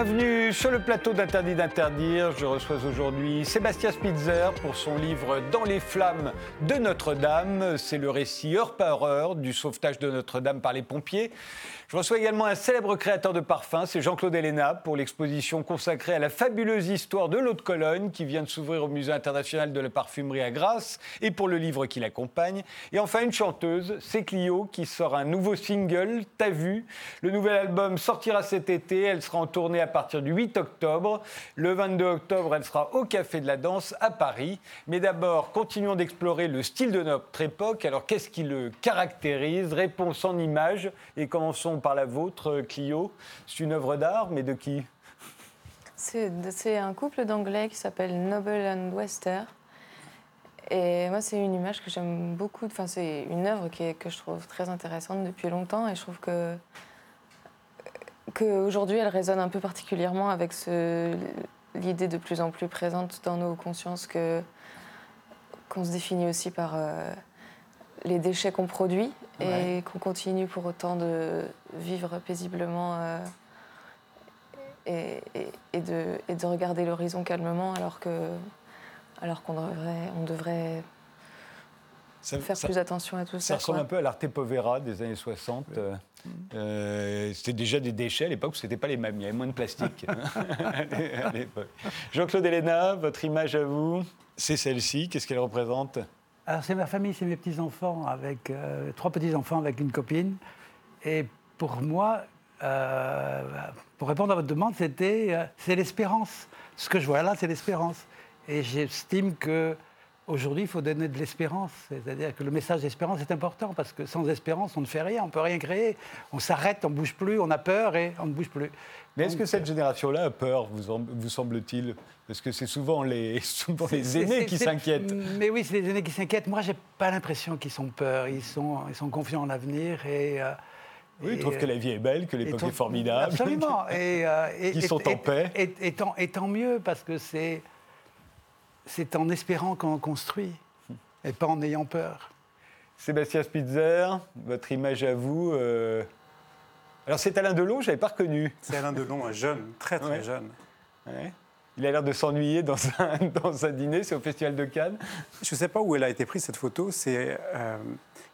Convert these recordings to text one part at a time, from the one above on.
Bienvenue sur le plateau d'Interdit d'interdire. Je reçois aujourd'hui Sébastien Spitzer pour son livre Dans les flammes de Notre-Dame. C'est le récit heure par heure du sauvetage de Notre-Dame par les pompiers. Je reçois également un célèbre créateur de parfums, c'est Jean-Claude Héléna, pour l'exposition consacrée à la fabuleuse histoire de l'eau de Cologne qui vient de s'ouvrir au Musée international de la parfumerie à Grasse et pour le livre qui l'accompagne. Et enfin une chanteuse, c'est Clio, qui sort un nouveau single, T'as vu? Le nouvel album sortira cet été, elle sera en tournée à partir du 8 octobre. Le 22 octobre, elle sera au Café de la Danse à Paris. Mais d'abord, continuons d'explorer le style de notre époque. Alors qu'est-ce qui le caractérise? Réponse en images et commençons par la vôtre, Clio. C'est une œuvre d'art, mais de qui C'est un couple d'anglais qui s'appelle Noble and Wester. Et moi, c'est une image que j'aime beaucoup. Enfin, c'est une œuvre qui est, que je trouve très intéressante depuis longtemps. Et je trouve que qu'aujourd'hui, elle résonne un peu particulièrement avec l'idée de plus en plus présente dans nos consciences que qu'on se définit aussi par euh, les déchets qu'on produit et qu'on continue pour autant de vivre paisiblement euh, et, de, et, de, regarder l'horizon calmement alors que alors qu'on devrait, on devrait faire plus attention à tout ça. Ça ressemble un peu à l'arte povera des années 60. Euh, euh, c'était déjà des déchets à l'époque, ce n'était pas les mêmes, il y avait moins de plastique. Jean-Claude Héléna, votre image à vous, c'est celle-ci, qu'est-ce qu'elle représente? Alors c'est ma famille, c'est mes petits-enfants, avec euh, trois petits-enfants avec une copine. Et pour moi, euh, pour répondre à votre demande, c'était euh, c'est l'espérance. Ce que je vois là, c'est l'espérance. Et j'estime que aujourd'hui, il faut donner de l'espérance. C'est-à-dire que le message d'espérance est important parce que sans espérance, on ne fait rien, on ne peut rien créer. On s'arrête, on ne bouge plus, on a peur et on ne bouge plus. Mais est-ce que cette génération-là a peur, vous, vous semble-t-il? Parce que c'est souvent les, souvent les aînés qui s'inquiètent. Mais oui, c'est les aînés qui s'inquiètent. Moi, j'ai pas l'impression qu'ils ont peur. Ils sont, ils sont confiants en l'avenir et. Euh, oui, ils trouvent que la vie est belle, que l'époque est formidable. Absolument. et, euh, qu'ils sont en paix. Et, tant, et, tant, mieux, parce que c'est, c'est en espérant qu'on construit, et pas en ayant peur. Sébastien Spitzer, votre image à vous euh, alors c'est Alain Delon, je n'avais pas reconnu. C'est Alain Delon, un jeune, très très jeune. Il a l'air de s'ennuyer dans un, dans un dîner, c'est au Festival de Cannes. Je ne sais pas où elle a été prise cette photo. C'est, euh,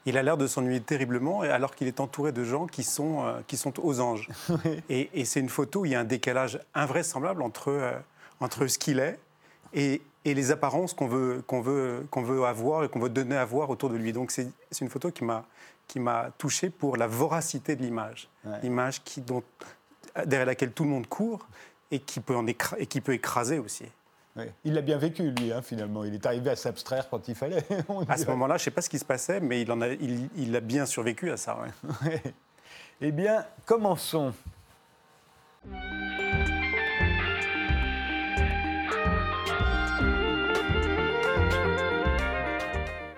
il a l'air de s'ennuyer terriblement alors qu'il est entouré de gens qui sont, euh, qui sont aux anges. Et, c'est une photo où il y a un décalage invraisemblable entre, euh, entre ce qu'il est et, et, les apparences qu'on veut, qu'on, veut, qu'on veut avoir et qu'on veut donner à voir autour de lui. Donc c'est, une photo qui m'a, qui m'a touché pour la voracité de l'image. L'image qui, dont, derrière laquelle tout le monde court et qui peut, en et qui peut écraser aussi. Il l'a bien vécu, lui, hein, finalement. Il est arrivé à s'abstraire quand il fallait. à ce moment-là, je ne sais pas ce qui se passait, mais il, en a, il, il a bien survécu à ça. eh bien, commençons.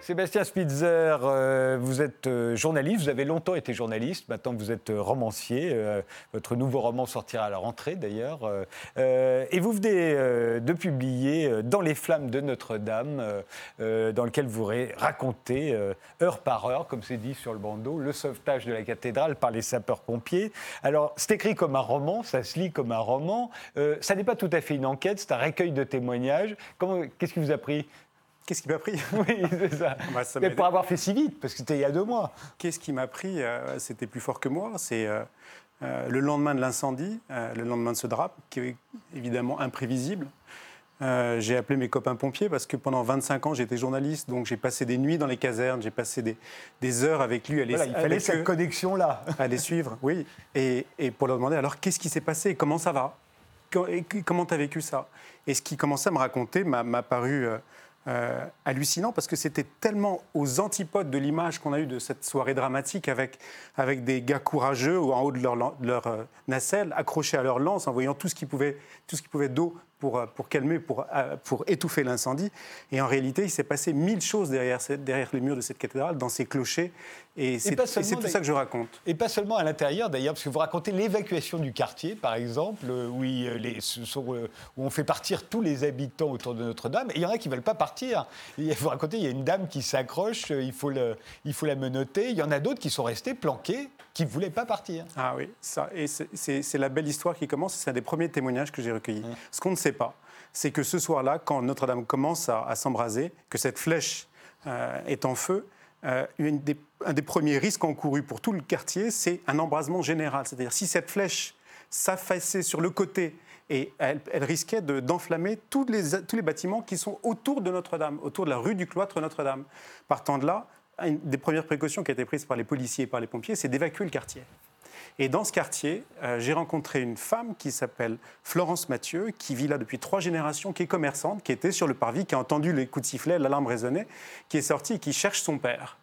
Sébastien Spitzer, euh, vous êtes euh, journaliste, vous avez longtemps été journaliste, maintenant vous êtes euh, romancier. votre nouveau roman sortira à la rentrée d'ailleurs. et vous venez de publier Dans les flammes de Notre-Dame, dans lequel vous racontez heure par heure, comme c'est dit sur le bandeau, le sauvetage de la cathédrale par les sapeurs-pompiers. Alors c'est écrit comme un roman, ça se lit comme un roman. ça n'est pas tout à fait une enquête, c'est un recueil de témoignages. Qu'est-ce qui vous a pris? Qu'est-ce qui m'a pris Oui, c'est ça. Bah, Mais pour avoir fait si vite, parce que c'était il y a deux mois. Qu'est-ce qui m'a pris euh, C'était plus fort que moi. C'est euh, euh, le lendemain de l'incendie, le lendemain de ce drap, qui est évidemment imprévisible. j'ai appelé mes copains pompiers parce que pendant 25 ans, j'étais journaliste, donc j'ai passé des nuits dans les casernes, j'ai passé des, heures avec lui. À les, il fallait cette connexion-là. À les suivre, oui. Et, pour leur demander alors qu'est-ce qui s'est passé? Comment ça va? Comment tu as vécu ça? Et ce qu'il commençait à me raconter m'a paru euh, hallucinant parce que c'était tellement aux antipodes de l'image qu'on a eue de cette soirée dramatique avec, avec des gars courageux en haut de leur, leur euh, nacelle, accrochés à leur lance, en voyant tout ce qui pouvait, tout ce qui pouvait d'eau pour, pour calmer, pour, pour étouffer l'incendie. Et en réalité, il s'est passé mille choses derrière, derrière les murs de cette cathédrale, dans ces clochers. Et c'est tout ça que je raconte. Et pas seulement à l'intérieur d'ailleurs, parce que vous racontez l'évacuation du quartier, par exemple, où, les, où, on fait partir tous les habitants autour de Notre-Dame. Et il y en a qui ne veulent pas partir. Vous racontez, il y a une dame qui s'accroche, il, faut le, il faut la menotter. Il y en a d'autres qui sont restés planqués qui ne voulaient pas partir. Ah oui, ça, et c'est la belle histoire qui commence, c'est un des premiers témoignages que j'ai recueillis. Ce qu'on ne sait c'est que ce soir-là, quand Notre-Dame commence à, s'embraser, que cette flèche euh, est en feu, euh, un des premiers risques encourus pour tout le quartier, c'est un embrasement général. C'est-à-dire si cette flèche s'affaissait sur le côté et elle, risquait d'enflammer tous, les, tous les bâtiments qui sont autour de Notre-Dame, autour de la rue du cloître Notre-Dame. Partant de là, une des premières précautions qui a été prise par les policiers et par les pompiers, c'est d'évacuer le quartier. Et dans ce quartier, euh, j'ai rencontré une femme qui s'appelle Florence Mathieu, qui vit là depuis trois générations, qui est commerçante, qui était sur le parvis, qui a entendu les coups de sifflet, l'alarme résonner, qui est sortie et qui cherche son père.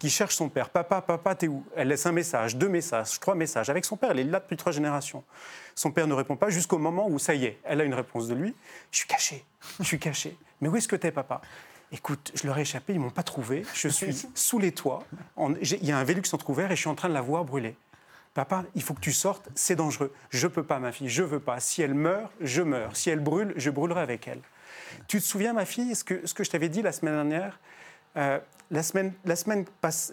Qui cherche son père. Papa, papa, t'es où? Elle laisse un message, deux messages, trois messages. Avec son père, elle est là depuis trois générations. Son père ne répond pas jusqu'au moment où, ça y est, elle a une réponse de lui. Je suis caché, je suis caché. Mais où est-ce que t'es, papa? Écoute, je leur ai échappé, ils m'ont pas trouvé. Je suis sous les toits. Il y a un Vélux entrouvert et je suis en train de la voir brûler. Papa, il faut que tu sortes, c'est dangereux. Je peux pas, ma fille, je veux pas. Si elle meurt, je meurs. Si elle brûle, je brûlerai avec elle. Tu te souviens, ma fille, ce que, ce que je t'avais dit la semaine dernière euh, la semaine, la semaine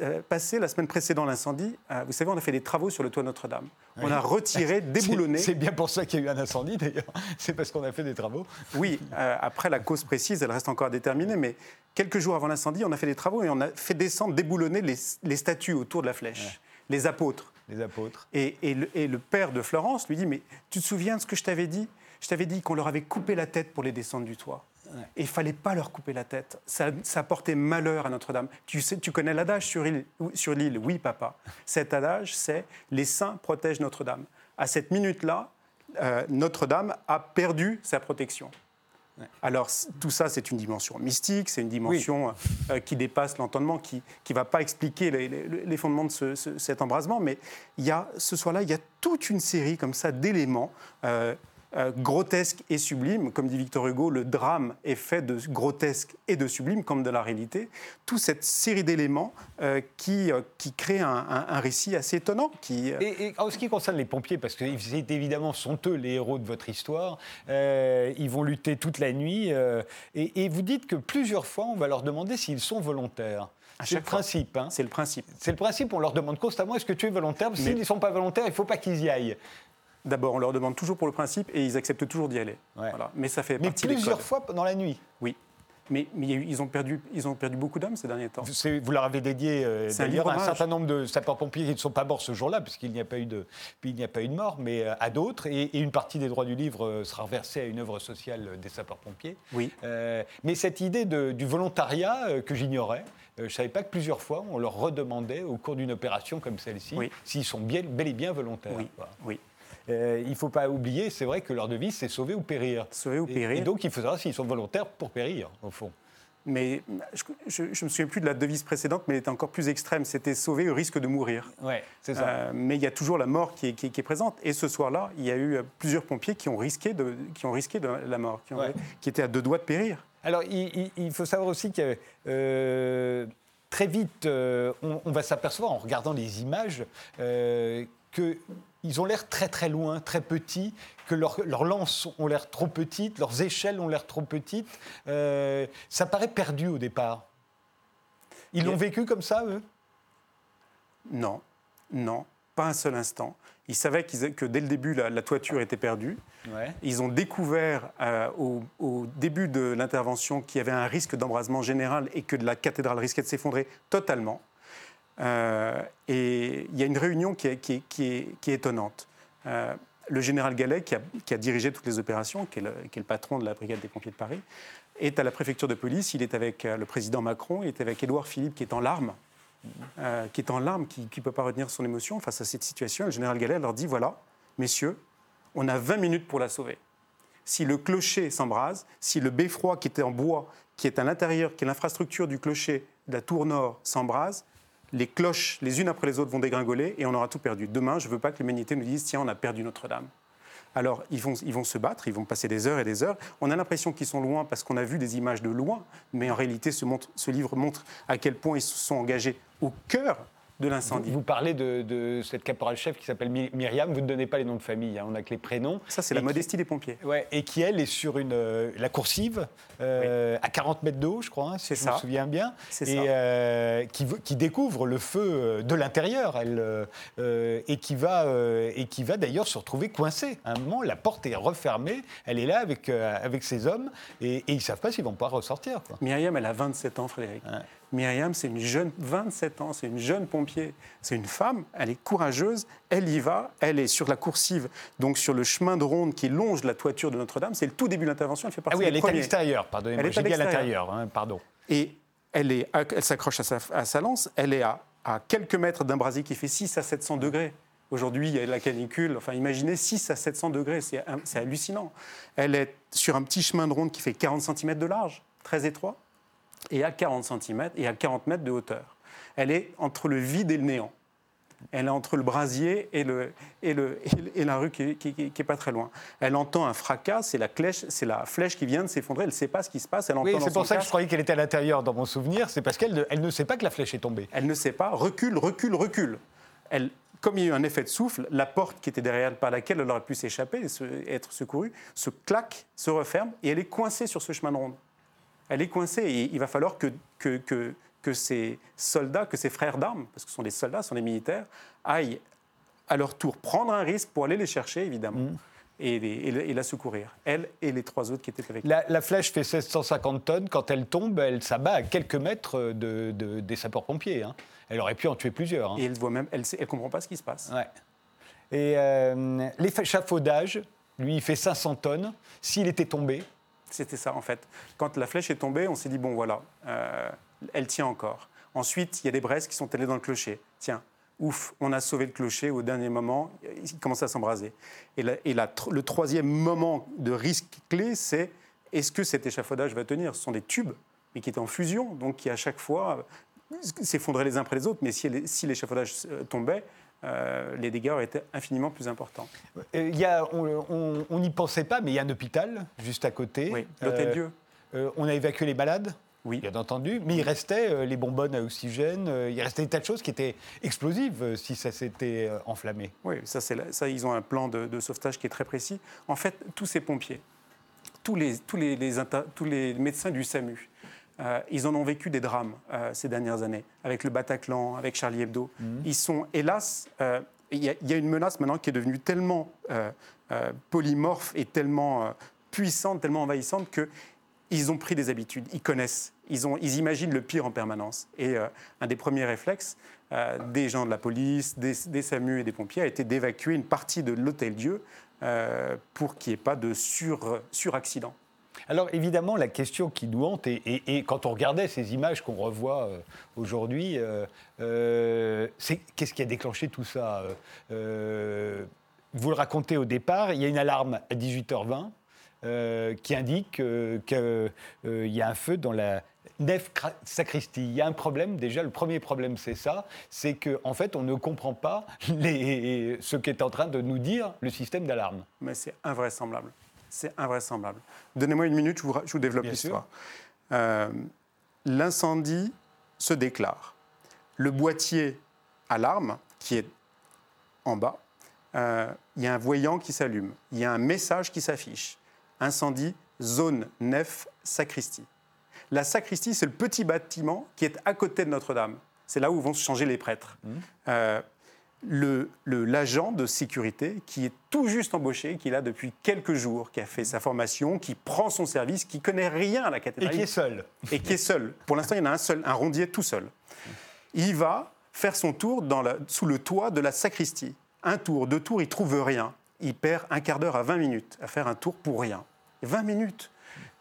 euh, passée, la semaine précédant l'incendie, euh, vous savez, on a fait des travaux sur le toit Notre-Dame. On a retiré, déboulonné. C'est bien pour ça qu'il y a eu un incendie, d'ailleurs. C'est parce qu'on a fait des travaux. Oui, après, la cause précise, elle reste encore à déterminer, mais quelques jours avant l'incendie, on a fait des travaux et on a fait descendre, déboulonner les, statues autour de la flèche, les apôtres. Les apôtres. Et, le, et, le, père de Florence lui dit Mais tu te souviens de ce que je t'avais dit? Je t'avais dit qu'on leur avait coupé la tête pour les descendre du toit. Et il fallait pas leur couper la tête. Ça, ça portait malheur à Notre-Dame. Tu, sais, tu connais l'adage sur l'île Oui, papa. Cet adage, c'est Les saints protègent Notre-Dame. À cette minute-là, euh, Notre-Dame a perdu sa protection. Alors tout ça, c'est une dimension mystique, c'est une dimension euh, qui dépasse l'entendement, qui ne va pas expliquer les, fondements de cet embrasement, mais il y a, ce soir-là, il y a toute une série comme ça d'éléments. Euh, euh, grotesque et sublime. Comme dit Victor Hugo, le drame est fait de grotesque et de sublime, comme de la réalité. Toute cette série d'éléments euh, qui, euh, qui crée un, récit assez étonnant. Qui, et, en ce qui concerne les pompiers, parce que c'est évidemment sont eux les héros de votre histoire, ils vont lutter toute la nuit. Et, vous dites que plusieurs fois, on va leur demander s'ils sont volontaires. C'est le principe. Hein. C'est le principe. C'est le principe. On leur demande constamment est-ce que tu es volontaire? S'ils ne sont pas volontaires, il ne faut pas qu'ils y aillent. D'abord, on leur demande toujours pour le principe et ils acceptent toujours d'y aller. Voilà. Mais ça fait mais plusieurs fois dans la nuit. Oui. Mais, mais ils, ont perdu, ils ont perdu beaucoup d'hommes ces derniers temps. Vous leur avez dédié euh, d'ailleurs un, certain nombre de sapeurs-pompiers qui ne sont pas morts ce jour-là, puisqu'il n'y a, pas eu de, il n'y a pas eu de mort, mais euh, à d'autres. Et, une partie des droits du livre euh, sera reversée à une œuvre sociale des sapeurs-pompiers. Oui. mais cette idée de, du volontariat que j'ignorais, je ne savais pas que plusieurs fois, on leur redemandait au cours d'une opération comme celle-ci s'ils sont bien, bel et bien volontaires. Oui. oui. Euh, il ne faut pas oublier, c'est vrai que leur devise, c'est sauver ou périr. Sauver ou périr. Et, donc, il faut savoir s'ils sont volontaires pour périr, au fond. Mais je ne me souviens plus de la devise précédente, mais elle était encore plus extrême. C'était sauver au risque de mourir. Ouais, c'est ça. Euh, mais il y a toujours la mort qui est, qui, est, présente. Et ce soir-là, il y a eu euh, plusieurs pompiers qui ont risqué de, qui ont risqué de la mort, qui, qui étaient à deux doigts de périr. Alors, il, faut savoir aussi que très vite, on, va s'apercevoir en regardant les images que ils ont l'air très très loin, très petits, que leurs lances ont l'air trop petites, leurs échelles ont l'air trop petites. Euh, ça paraît perdu au départ. Ils l'ont vécu comme ça, eux? Non, non, pas un seul instant. Ils savaient que dès le début, la, toiture était perdue. Ils ont découvert euh, au, début de l'intervention qu'il y avait un risque d'embrasement général et que la cathédrale risquait de s'effondrer totalement. Euh, et il y a une réunion qui est, qui est, étonnante. Euh, le général Gallet, qui a, dirigé toutes les opérations, qui est, le, patron de la brigade des pompiers de Paris, est à la préfecture de police. Il est avec euh, le président Macron, il est avec Édouard Philippe, qui est en larmes, qui est en larmes, qui ne peut pas retenir son émotion face à cette situation. Le général Gallet leur dit voilà, messieurs, on a 20 minutes pour la sauver. Si le clocher s'embrase, si le beffroi qui était en bois, qui est à l'intérieur, qui est l'infrastructure du clocher de la tour nord, s'embrase, les cloches, les unes après les autres, vont dégringoler et on aura tout perdu. Demain, je ne veux pas que l'humanité nous dise tiens, on a perdu Notre-Dame. Alors, ils vont, ils vont se battre, ils vont passer des heures et des heures. On a l'impression qu'ils sont loin parce qu'on a vu des images de loin, mais en réalité, ce, ce livre montre à quel point ils se sont engagés au cœur de l'incendie. Vous, parlez de, cette caporal-chef qui s'appelle Myriam, vous ne donnez pas les noms de famille, hein, on n'a que les prénoms. Ça, c'est la modestie des pompiers. Ouais, et qui, elle, est sur une, euh, la coursive, euh, à 40 mètres d'eau, je crois, hein, si je me souviens bien, et euh, qui, qui, découvre le feu de l'intérieur, elle, et qui va, et qui va d'ailleurs se retrouver coincée. À un moment, la porte est refermée, elle est là avec, avec ses hommes, et, ils ne savent pas s'ils vont pas ressortir. Myriam, elle a 27 ans, Frédéric. Myriam, c'est une jeune, 27 ans, c'est une jeune pompier, c'est une femme, elle est courageuse, elle y va, elle est sur la coursive, donc sur le chemin de ronde qui longe la toiture de Notre-Dame, c'est le tout début de l'intervention, elle fait partie Ah oui, elle est à l'extérieur, pardonnez-moi, elle est à l'intérieur, hein, pardon. Et elle, est, elle s'accroche à sa, lance, elle est à, quelques mètres d'un brasier qui fait 6 à 700 degrés. Aujourd'hui, il y a la canicule. Enfin, imaginez 6 à 700 degrés, c'est hallucinant. Elle est sur un petit chemin de ronde qui fait 40 cm de large, très étroit et à 40 cm et à 40 mètres de hauteur. Elle est entre le vide et le néant. Elle est entre le brasier et, le, et, le, et la rue qui n'est pas très loin. Elle entend un fracas, c'est la, flèche qui vient de s'effondrer, elle ne sait pas ce qui se passe. Elle oui, c'est pour ça que je croyais qu'elle était à l'intérieur dans mon souvenir, c'est parce qu'elle ne, elle ne sait pas que la flèche est tombée. Elle ne sait pas, recule, recule, recule. Elle, comme il y a eu un effet de souffle, la porte qui était derrière elle, par laquelle elle aurait pu s'échapper et être secourue, se claque, se referme, et elle est coincée sur ce chemin de ronde elle est coincée et il va falloir que, que, que, que ces soldats, que ces frères d'armes, parce que ce sont des soldats, ce sont des militaires, aillent à leur tour prendre un risque pour aller les chercher, évidemment. Mm. Et, et, la secourir, elle et les trois autres qui étaient avec la, la flèche fait 1650 tonnes. Quand elle tombe, elle s'abat à quelques mètres de, des sapeurs-pompiers. Hein. Elle aurait pu en tuer plusieurs. Hein. Et elle voit même, elle ne comprend pas ce qui se passe. Ouais. Et euh, l'échafaudage, lui, il fait 500 tonnes. S'il était tombé, c'était ça en fait. Quand la flèche est tombée, on s'est dit, bon voilà, euh, elle tient encore. Ensuite, il y a des braises qui sont allées dans le clocher. Tiens, ouf, on a sauvé le clocher au dernier moment, il commençait à s'embraser. Et, et le troisième moment de risque clé, c'est est-ce que cet échafaudage va tenir? Ce sont des tubes, mais qui étaient en fusion, donc qui à chaque fois euh, s'effondraient les uns après les autres, mais si l'échafaudage euh, tombait, euh, les dégâts auraient été infiniment plus importants. Euh, il y a, on n'y pensait pas, mais il y a un hôpital juste à côté. Oui, l'Hôtel Dieu. Euh, on a évacué les malades oui. Bien entendu, mais il restait les bonbonnes à oxygène, il restait des tas de choses qui étaient explosives si ça s'était enflammé. Oui, ça, ça, ils ont un plan de, sauvetage qui est très précis. En fait, tous ces pompiers, tous les, tous les, tous les médecins du SAMU, euh, ils en ont vécu des drames euh, ces dernières années, avec le Bataclan, avec Charlie Hebdo. Mhm. Ils sont, hélas, euh, il y, a une menace maintenant qui est devenue tellement polymorphe et tellement puissante, tellement envahissante que ils ont pris des habitudes, ils connaissent, ils, ont, ils imaginent le pire en permanence. Et un des premiers réflexes des gens de la police, des, des, SAMU et des pompiers a été d'évacuer une partie de l'hôtel Dieu pour qu'il n'y ait pas de sur, suraccident. Alors évidemment, la question qui nous hante, et, quand on regardait ces images qu'on revoit euh, aujourd'hui, euh, euh, c'est qu'est-ce qui a déclenché tout ça Vous le racontez au départ, il y a une alarme à 18h20 qui indique qu'il y a un feu dans la nef sacristie. Il y a un problème, déjà, le premier problème, c'est ça, c'est qu'en en fait, on ne comprend pas ce qu'est en train de nous dire le système d'alarme. Mais c'est invraisemblable. C'est invraisemblable. Donnez-moi une minute, je vous, développe l'histoire. Euh, l'incendie se déclare. Le boîtier alarme, qui est en bas, euh, il y a un voyant qui s'allume. Il y a un message qui s'affiche. Incendie, zone nef, sacristie. La sacristie, c'est le petit bâtiment qui est à côté de Notre-Dame. C'est là où vont se changer les prêtres. Mmh. Euh, l'agent de sécurité qui est tout juste embauché, qui est là depuis quelques jours, qui a fait sa formation, qui prend son service, qui connaît rien à la cathédrale. Et qui est seul. Et qui est seul. Pour l'instant, il y en a un seul, un rondier tout seul. Il va faire son tour dans sous le toit de la sacristie. Un tour, deux tours, il trouve rien. Il perd un quart d'heure à 20 minutes à faire un tour pour rien. 20 minutes.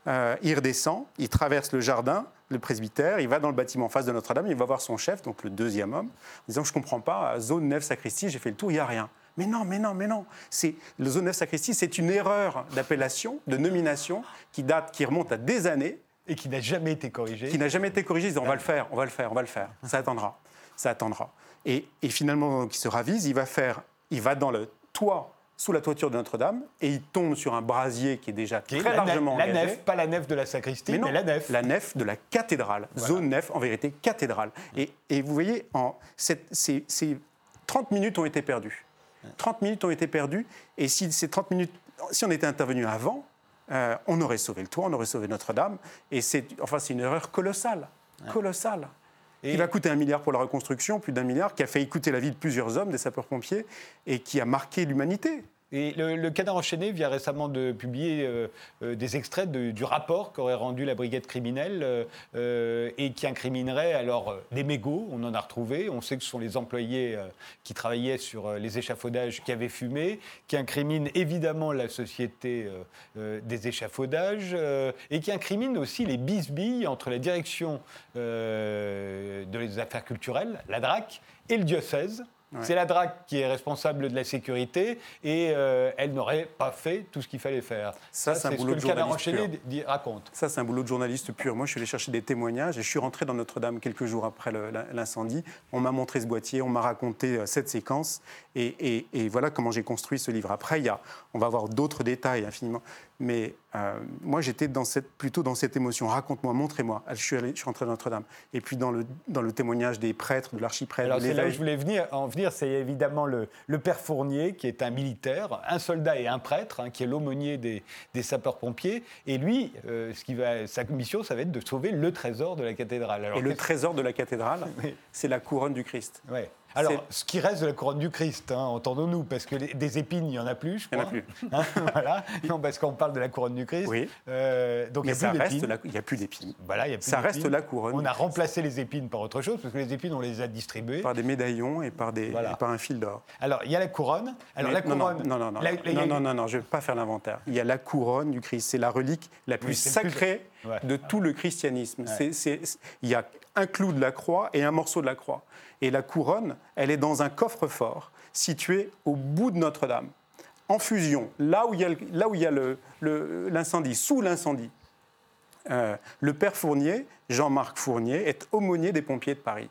Euh, il redescend, il traverse le jardin, le presbytère, il va dans le bâtiment en face de Notre-Dame, il va voir son chef, donc le deuxième homme, en disant Je ne comprends pas, zone 9 sacristie, j'ai fait le tour, il n'y a rien. Mais non, mais non, mais non. C'est le zone 9 sacristie, c'est une erreur d'appellation, de nomination qui date, qui remonte à des années et qui n'a jamais été corrigée. Qui n'a jamais été corrigée. Disant, on va le faire, on va le faire, on va le faire. Ça attendra, ça attendra. Et, et finalement, il se ravise, il va faire, il va dans le toit sous la toiture de Notre-Dame et il tombe sur un brasier qui est déjà très la, largement la engagé. nef, pas la nef de la sacristie, mais, non, la nef. La nef de la cathédrale. Zone nef, en vérité, cathédrale. Et, et vous voyez, en, cette- ces, ces 30 minutes ont été perdues. 30 minutes ont été perdues. Et si ces 30 minutes, si on était intervenu avant, euh, on aurait sauvé le toit, on aurait sauvé Notre-Dame. Et c'est enfin, c'est une erreur colossale. Colossale. Et- Qui va coûter un milliard pour la reconstruction, plus d'un milliard, qui a fait coûter la vie de plusieurs hommes, des sapeurs-pompiers, et qui a marqué l'humanité. Le, Canard enchaîné vient récemment de publier euh, euh, des extraits du rapport qu'aurait rendu la brigade criminelle euh, et qui incriminerait alors des mégots, on en a retrouvé, on sait que ce sont les employés qui travaillaient sur les échafaudages qui avaient fumé, qui incriminent évidemment la société des échafaudages et qui incriminent aussi les bisbilles entre la direction des affaires culturelles, la DRAC, et le diocèse. C'est la DRAC qui est responsable de la sécurité et euh, elle n'aurait pas fait tout ce qu'il fallait faire. Ça, c'est un ce boulot que de le canard journaliste pur. dit- raconte. Ça, c'est un boulot de journaliste pur. Moi, je suis allé chercher des témoignages et je suis rentré dans Notre-Dame quelques jours après l'incendie. On m'a montré ce boîtier, on m'a raconté euh, cette séquence et, et- et voilà comment j'ai construit ce livre. Après, il y a, on va avoir d'autres détails infiniment. Mais euh, moi, j'étais dans cette, plutôt dans cette émotion. Raconte-moi, montrez-moi. Je suis, allé, je suis rentré dans Notre-Dame. Et puis dans le, dans le témoignage des prêtres, de l'archiprêtre, Alors c'est là où je voulais venir, en venir, c'est évidemment le, le père Fournier, qui est un militaire, un soldat et un prêtre, hein, qui est l'aumônier des, des sapeurs-pompiers. Et lui, euh, ce qui va, sa mission, ça va être de sauver le trésor de la cathédrale. Alors, Et le trésor de la cathédrale, Oui. c'est la couronne du Christ. Ouais. Alors, ce qui reste de la couronne du Christ, hein, entendons-nous, parce que les- des épines, il n'y en a plus, je Il y en a crois. plus. Hein, voilà. Non, parce qu'on parle de la couronne du Christ. Oui. Euh, donc, il Mais n'y a plus d'épines. la- il n'y a plus d'épines. Voilà, il y a plus ça reste la couronne On a remplacé les épines par autre chose, parce que les épines, on les a distribuées. Par des médaillons et par, des, Voilà. et par un fil d'or. Alors, il y a la couronne. Alors, Mais la non, non, couronne. Non, non, non, la- non, la- non, non, non, je ne vais pas faire l'inventaire. Il y a la couronne du Christ. C'est la relique la plus Oui, sacrée Ouais. de tout le christianisme. Il y a un clou de la croix et un morceau de la croix. Et la couronne, elle est dans un coffre-fort situé au bout de Notre-Dame, en fusion, là où il y a l'incendie, sous l'incendie. Euh, le père Fournier, Jean-Marc Fournier, est aumônier des pompiers de Paris.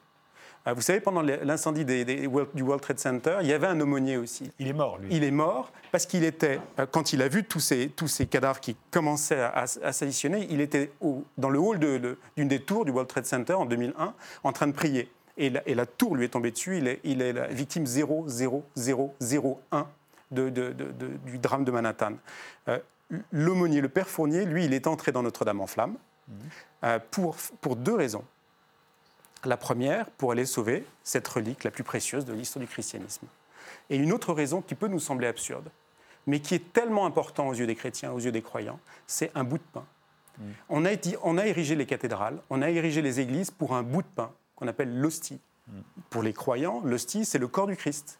Euh, Vous savez, pendant l'incendie des- des World- du World Trade Center, il y avait un aumônier aussi. Il est mort, lui. Il est mort parce qu'il était, euh, quand il a vu tous ces, tous ces cadavres qui commençaient à, à- à s'additionner, il était au- dans le hall de- de- d'une des tours du World Trade Center en 2001 en train de prier. Et la, et la tour lui est tombée dessus. Il est, il est la victime 00001 de, du drame de Manhattan. Euh, L'aumônier, le père Fournier, lui, il est entré dans Notre-Dame en flammes euh, pour, pour deux raisons. La première, pour aller sauver cette relique la plus précieuse de l'histoire du christianisme. Et une autre raison qui peut nous sembler absurde, mais qui est tellement important aux yeux des chrétiens, aux yeux des croyants, c'est un bout de pain. On, a on a érigé les cathédrales, on a érigé les églises pour un bout de pain qu'on appelle l'hostie. Pour les croyants, l'hostie, c'est le corps du Christ.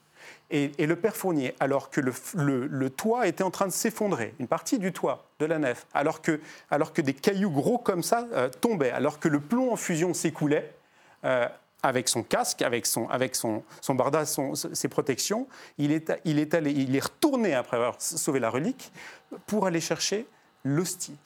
Et, et le Père Fournier, alors que le- le toit était en train de s'effondrer, une partie du toit de la nef, alors que, alors que des cailloux gros comme ça euh, tombaient, alors que le plomb en fusion s'écoulait, euh, avec son casque, avec son, avec son, son barda, ses protections, il est, il, est allé, il est retourné après avoir sauvé la relique pour aller chercher l'hostie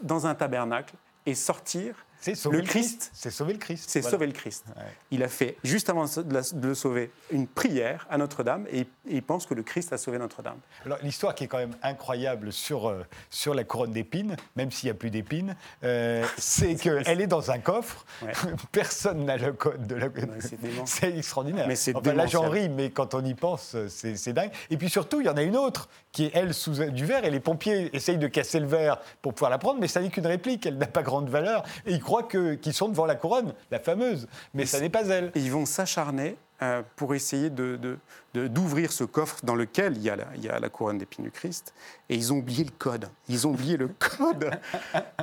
dans un tabernacle et sortir C'est sauver le Christ. C'est sauver le Christ. C'est Voilà. sauver le Christ. Ouais. Il a fait, juste avant de, la- de le sauver, une prière à Notre-Dame et, et il pense que le Christ a sauvé Notre-Dame. Alors, l'histoire qui est quand même incroyable sur, euh, sur la couronne d'épines, même s'il n'y a plus d'épines, euh, c'est qu'elle est dans un coffre. Ouais. Personne n'a le code de la. c'est extraordinaire. Mais c'est enfin, là, j'en ris, mais quand on y pense, c'est c'est dingue. Et puis surtout, il y en a une autre qui est, elle, sous du verre, et les pompiers essayent de casser le verre pour pouvoir la prendre, mais ça n'est qu'une réplique, elle n'a pas grande valeur. Et ils croient qu'ils sont devant la couronne, la fameuse, mais ça n'est pas elle. Et ils vont s'acharner euh, pour essayer de- de- de- d'ouvrir ce coffre dans lequel il y a la, il y a la couronne d'épines du Christ. Et ils ont oublié le code. Ils ont oublié le code.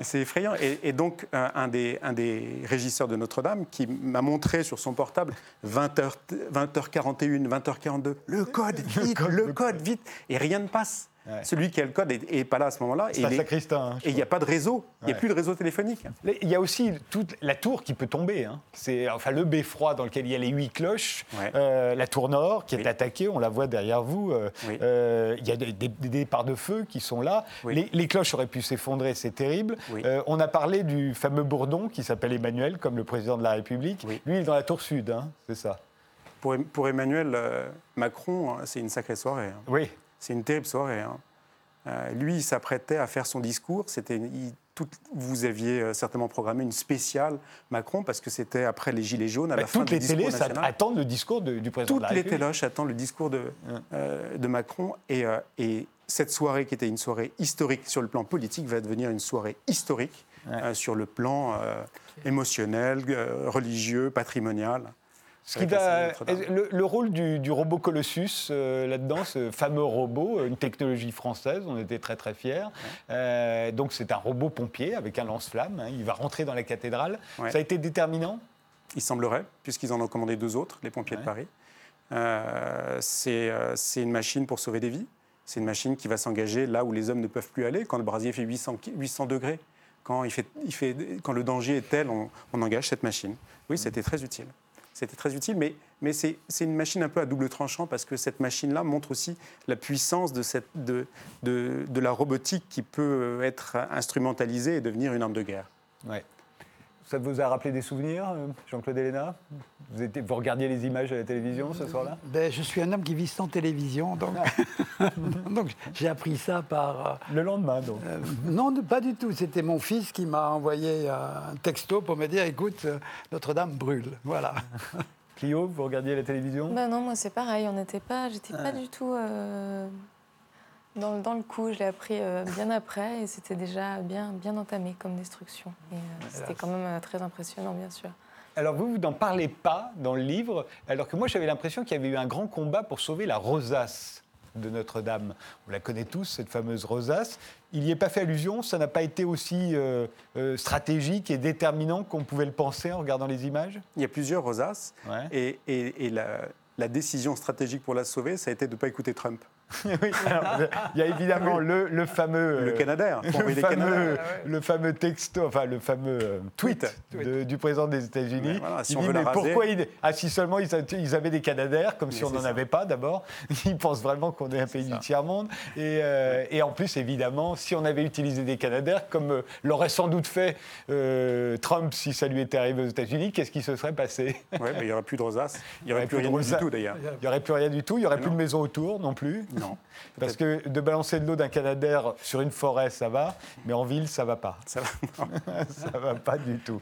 C'est effrayant. Et, et donc, euh, un, des, un des régisseurs de Notre-Dame qui m'a montré sur son portable 20h, 20h41, 20h42, le code, vite, le code, vite. Et rien ne passe. Ouais. Celui qui a le code n'est pas là à ce moment-là. C'est Et un les- sacristain. hein, et il n'y a pas de réseau. Il n'y a Ouais. plus de réseau téléphonique. Il y a aussi toute la tour qui peut tomber. hein. C'est enfin le beffroi dans lequel il y a les huit cloches, Ouais. euh, la tour nord qui est attaquée, on la voit derrière vous. euh, Oui. euh, il y a des, des- des départs de feu qui sont là. Oui. Les, les cloches auraient pu s'effondrer, c'est terrible. On a parlé du fameux Bourdon qui s'appelle Emmanuel, comme le président de la République. Lui, il est dans la tour sud, hein, c'est ça. Pour, pour Emmanuel Macron, c'est une sacrée soirée. Oui. C'est une terrible soirée. hein. Euh, lui, il s'apprêtait à faire son discours. C'était, vous aviez euh, certainement programmé une spéciale Macron parce que c'était après les Gilets jaunes, à Bah, la fin toutes les télés attendent le discours de- du président de Toutes la les téloches attendent le discours de, euh, de Macron. Et, euh, et cette soirée, qui était une soirée historique sur le plan politique, va devenir une soirée historique Ouais. sur le plan émotionnel, religieux, patrimonial. Ce qui va, le, le rôle du, du robot Colossus euh, là-dedans, ce fameux robot, une technologie française, on était très très fiers. Euh, donc c'est un robot pompier avec un lance-flamme, hein, il va rentrer dans la cathédrale. Ouais. Ça a été déterminant Il semblerait, puisqu'ils en ont commandé deux autres, les pompiers Ouais. de Paris. Euh, c'est euh, une machine pour sauver des vies. C'est une machine qui va s'engager là où les hommes ne peuvent plus aller, quand le brasier fait 800, ki- 800 degrés. Quand, il fait, il fait, quand le danger est tel, on, on engage cette machine. Oui, c'était très utile. C'était très utile, mais, mais c'est une machine un peu à double tranchant parce que cette machine-là montre aussi la puissance de, cette, de, de, de la robotique qui peut être instrumentalisée et devenir une arme de guerre. Ouais. Ça vous a rappelé des souvenirs, euh, Jean-Claude Héléna vous, étiez- vous regardiez les images à la télévision ce soir-là? Ben, je suis un homme qui vit sans télévision, donc, donc j'ai appris ça par... euh, Le lendemain, donc. Euh, non, pas du tout. C'était mon fils qui m'a envoyé un texto pour me dire écoute, euh, Notre-Dame brûle. Voilà. Clio, vous regardiez la télévision? Bah non, moi c'est pareil, on n'était pas, j'étais pas du tout euh, dans, le- dans le coup. Je l'ai appris euh, bien après et c'était déjà bien, bien entamé comme destruction. Euh, c'était quand même euh, très impressionnant, bien sûr. Alors vous, vous n'en parlez pas dans le livre, alors que moi j'avais l'impression qu'il y avait eu un grand combat pour sauver la rosace de Notre-Dame. On la connaît tous, cette fameuse rosace. Il n'y est pas fait allusion, ça n'a pas été aussi euh, euh, stratégique et déterminant qu'on pouvait le penser en regardant les images? Il y a plusieurs rosaces. Ouais. Et, et- et la, la décision stratégique pour la sauver, ça a été de ne pas écouter Trump. Oui, alors, il y a évidemment le, le fameux... Le euh, Canadair. le des Canadaires. fameux, le fameux texto, enfin le fameux euh, tweet, Tweet. de- du président des États-Unis. Voilà, si il on dit veut la mais raser- pourquoi ils, ah si seulement ils, avaient des Canadaires, comme si on n'en avait pas d'abord. Ils pensent vraiment qu'on est un pays ça. du tiers monde. Et, euh, et en plus évidemment, si on avait utilisé des Canadaires, comme euh, l'aurait sans doute fait euh, Trump si ça lui était arrivé aux États-Unis, qu'est-ce qui se serait passé? Mais il n'y aurait plus de rosaces. Il n'y aurait Ouais, plus rien du tout d'ailleurs. Il n'y aurait plus rien du tout. Il n'y aurait Mais plus de maison autour non plus. Non. Parce que de balancer de l'eau d'un Canadair sur une forêt, ça va, mais en ville, ça va pas. Ça va. ça va pas du tout.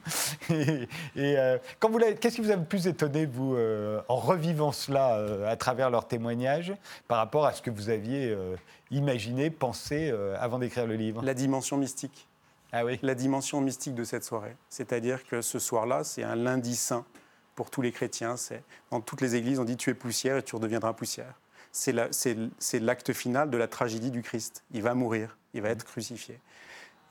Et, et, euh, quand vous qu'est-ce qui vous a le plus étonné, vous, euh, en revivant cela euh, à travers leurs témoignages, par rapport à ce que vous aviez imaginé, pensé avant d'écrire le livre? La dimension mystique. Ah oui. La dimension mystique de cette soirée. C'est-à-dire que ce soir-là, c'est un lundi saint pour tous les chrétiens. C'est Dans toutes les églises, on dit tu es poussière et tu redeviendras poussière. C'est la- l'acte final de la tragédie du Christ. Il va mourir, il va être crucifié.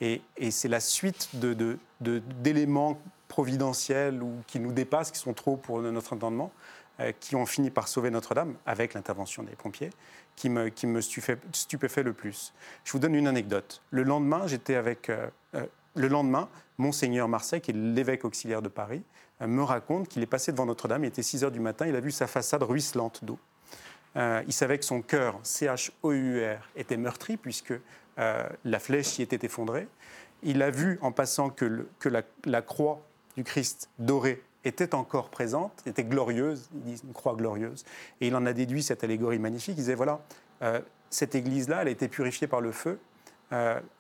Et, et c'est la suite de- de- de- d'éléments providentiels ou qui nous dépassent, qui sont trop pour notre entendement, euh, qui ont fini par sauver Notre-Dame avec l'intervention des pompiers, qui me, qui me stupéfait, stupéfait le plus. Je vous donne une anecdote. Le lendemain, j'étais avec. euh, euh, le lendemain, Monseigneur Marseille, qui est l'évêque auxiliaire de Paris, me raconte qu'il est passé devant Notre-Dame, il était 6 heures du matin, il a vu sa façade ruisselante d'eau. Euh, il savait que son cœur, C-H-O-U-R, était meurtri puisque euh, la flèche y était effondrée. Il a vu en passant que, la, croix du Christ dorée était encore présente, était glorieuse, il dit une croix glorieuse. Et il en a déduit cette allégorie magnifique. Il disait voilà, euh, cette église-là, elle a été purifiée par le feu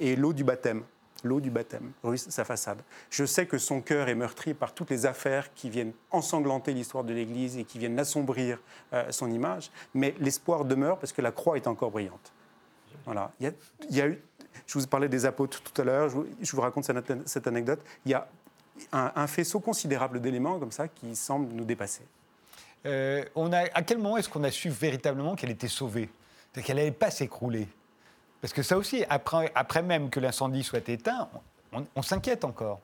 et l'eau du baptême. L'eau du baptême, sa façade. Je sais que son cœur est meurtri par toutes les affaires qui viennent ensanglanter l'histoire de l'Église et qui viennent assombrir euh, son image, mais l'espoir demeure parce que la croix est encore brillante. Voilà. Il y a, eu, je vous parlais des apôtres tout à l'heure, je, vous- raconte cette, anecdote. Il y a un, faisceau considérable d'éléments comme ça qui semblent nous dépasser. Euh, on a, à quel moment est-ce qu'on a su véritablement qu'elle était sauvée? Qu'elle n'allait pas s'écrouler? Parce que ça aussi, après, après même que l'incendie soit éteint, on, on s'inquiète encore.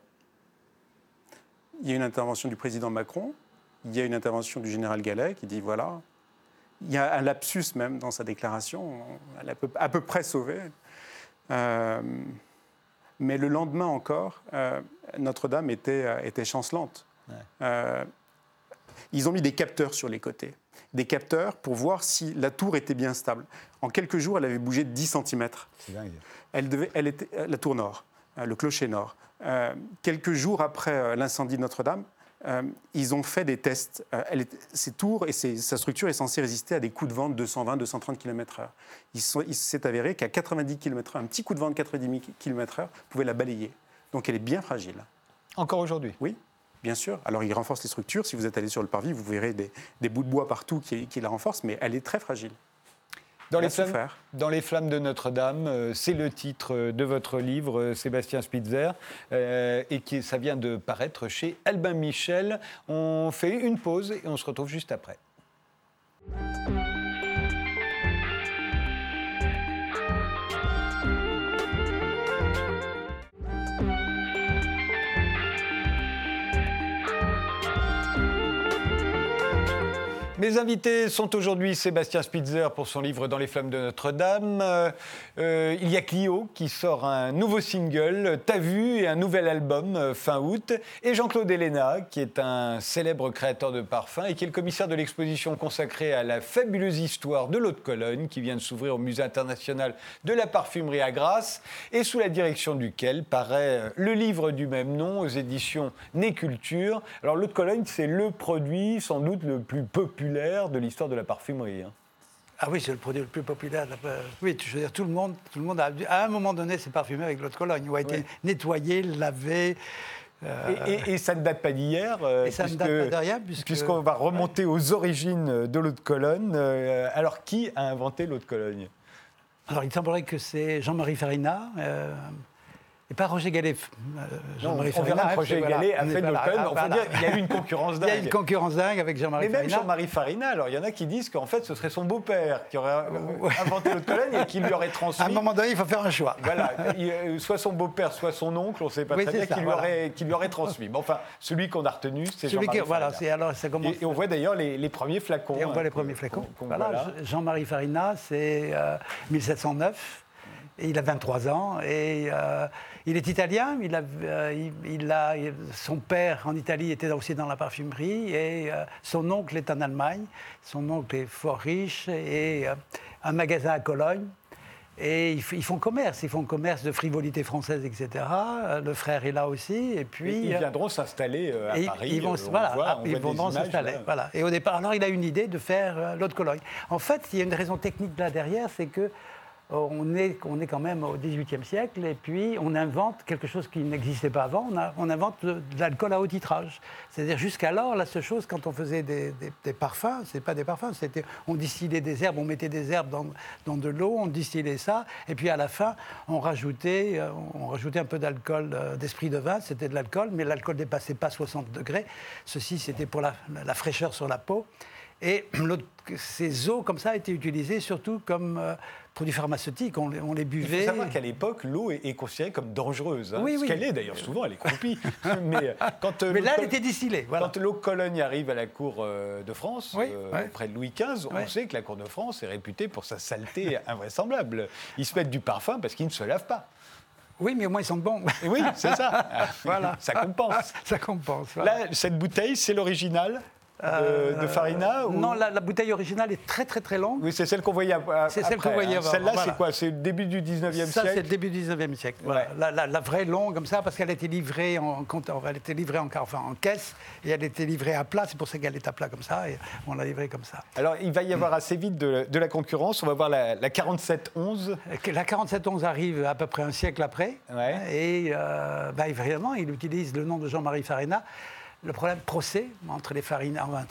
Il y a une intervention du président Macron, il y a une intervention du général Gallet qui dit voilà. Il y a un lapsus même dans sa déclaration, elle est à peu, à peu près sauvée. Euh, mais le lendemain encore, euh, Notre-Dame était, euh, était chancelante. Ouais. Euh, ils ont mis des capteurs sur les côtés. Des capteurs pour voir si la tour était bien stable. En quelques jours, elle avait bougé de 10 cm. Elle devait, elle était, euh, la tour nord, euh, le clocher nord. Euh, quelques jours après l'incendie de Notre-Dame, euh, ils ont fait des tests. Euh, elle est- ces tours et sa structure est censée résister à des coups de vent de 220-230 km/h. Il s'est avéré qu'à 90 km/h, un petit coup de vent de 90 km/h pouvait la balayer. Donc elle est bien fragile. Encore aujourd'hui? Oui, bien sûr. Alors il renforce les structures. Si vous êtes allé sur le parvis, vous verrez des, des bouts de bois partout qui, qui la renforcent, mais elle est très fragile. Dans les, flammes, souffert. dans les flammes de Notre-Dame, euh, c'est le titre euh, de votre livre, euh, Sébastien Spitzer, euh, et qui, ça vient de paraître chez Albin Michel. On fait une pause et on se retrouve juste après. Mes invités sont aujourd'hui Sébastien Spitzer pour son livre Dans les flammes de Notre-Dame. Euh, euh, il y a Clio qui sort un nouveau single, T'as vu, et un nouvel album euh, fin août. Et Jean-Claude Héléna, qui est un célèbre créateur de parfums et qui est le commissaire de l'exposition consacrée à la fabuleuse histoire de l'eau de Cologne qui vient de s'ouvrir au Musée international de la parfumerie à Grasse et sous la direction duquel paraît le livre du même nom aux éditions Né Culture. Alors l'eau de Cologne, c'est le produit sans doute le plus populaire de l'histoire de la parfumerie. hein. Ah oui, c'est le produit le plus populaire. Oui, je veux dire, tout le monde, tout le monde a, à un moment donné, s'est parfumé avec l'eau de Cologne, ou a été Oui. nettoyé, lavé. euh, Et, et- et ça ne date pas d'hier. euh, Et ça ne puisque- date pas de rien, puisque- Puisqu'on va remonter aux origines de l'eau de Cologne. Euh, alors, qui a inventé l'eau de Cologne? Alors, il semblerait que c'est Jean-Marie Farina. Et pas Roger Gallet. euh, Non, On Jean-Marie verra Farina, Roger Gallet a fait On dire qu'il y a eu une concurrence Il y a dingue. une concurrence dingue avec Jean-Marie Mais même Farina. Jean-Marie Farina, alors il y en a qui disent qu'en fait ce serait son beau-père qui aurait euh, inventé Cologne et qui lui aurait transmis. À un moment donné, il faut faire un choix. Voilà, il- euh, soit son beau-père, soit son oncle, on ne sait pas Oui, très bien, ça, qui, lui voilà. aurait, qui lui aurait transmis. Mais enfin, celui qu'on a retenu, c'est Jean-Marie voilà, Farina. c'est alors ça commence. Et, et on voit d'ailleurs les, les premiers flacons. Et on voit hein, les premiers flacons. Voilà, Jean-Marie Farina, c'est euh, 1709. Et il a 23 ans et euh, il est italien. Il a, euh, il, il a- son père en Italie était aussi dans la parfumerie et euh, son oncle est en Allemagne. Son oncle est fort riche et un magasin à Cologne. Et ils, font commerce, ils font commerce de frivolité française, etc. Le frère est là aussi. Et puis, Et ils viendront s'installer à et Paris. Ils vont, ah, s'installer. voilà. Voilà. Et au départ, alors il a une idée de faire de Cologne. En fait, il y a une raison technique là derrière, c'est que on est, on est quand même au XVIIIe siècle et puis on invente quelque chose qui n'existait pas avant. On, invente de, l'alcool à haut titrage. C'est-à-dire jusqu'alors, la seule chose quand on faisait des, des- des parfums, c'est pas des parfums, c'était on distillait des herbes, on mettait des herbes dans, dans de l'eau, on distillait ça et puis à la fin on rajoutait, euh, on rajoutait un peu d'alcool, euh, d'esprit de vin, c'était de l'alcool, mais l'alcool dépassait pas 60 degrés. Ceci c'était pour la, fraîcheur sur la peau. Et ces eaux comme ça étaient utilisées surtout comme euh, produits pharmaceutiques. On les, on les Il buvait. faut savoir qu'à l'époque, l'eau est, est considérée comme dangereuse. hein. Oui, Ce oui. qu'elle est d'ailleurs souvent, elle est croupie. Mais euh, quand, euh, Mais là, elle était distillée. Voilà. Quand l'eau de Cologne arrive à la cour euh, de France, Oui, euh, ouais. de Louis XV, on Ouais. sait que la cour de France est réputée pour sa saleté invraisemblable. Ils se mettent du parfum parce qu'ils ne se lavent pas. Oui, mais au moins ils sont bons. Oui, c'est ça. voilà. Ça compense. Ça compense. voilà. Là, cette bouteille, c'est l'original de, de Farina ou- Euh, Non, la, la bouteille originale est très très très longue. Oui, c'est celle qu'on voyait ap- C'est celle après, qu'on voyait hein. avant, Celle-là, voilà. c'est quoi? C'est le début du 19e Ça, c'est le siècle? début du 19e siècle. voilà. Ouais. La, la- la vraie longue, comme ça, parce qu'elle a été livrée en, elle était livrée en, enfin, en caisse et elle était livrée à plat. C'est pour ça qu'elle est à plat comme ça et on l'a livrée comme ça. Alors, il va y avoir assez vite de, de la concurrence. On va voir la, la 4711. Que La 4711 arrive à peu près un siècle après. Ouais. Et euh, bah, évidemment, il utilise le nom de Jean-Marie Farina. Le problème, procès entre, les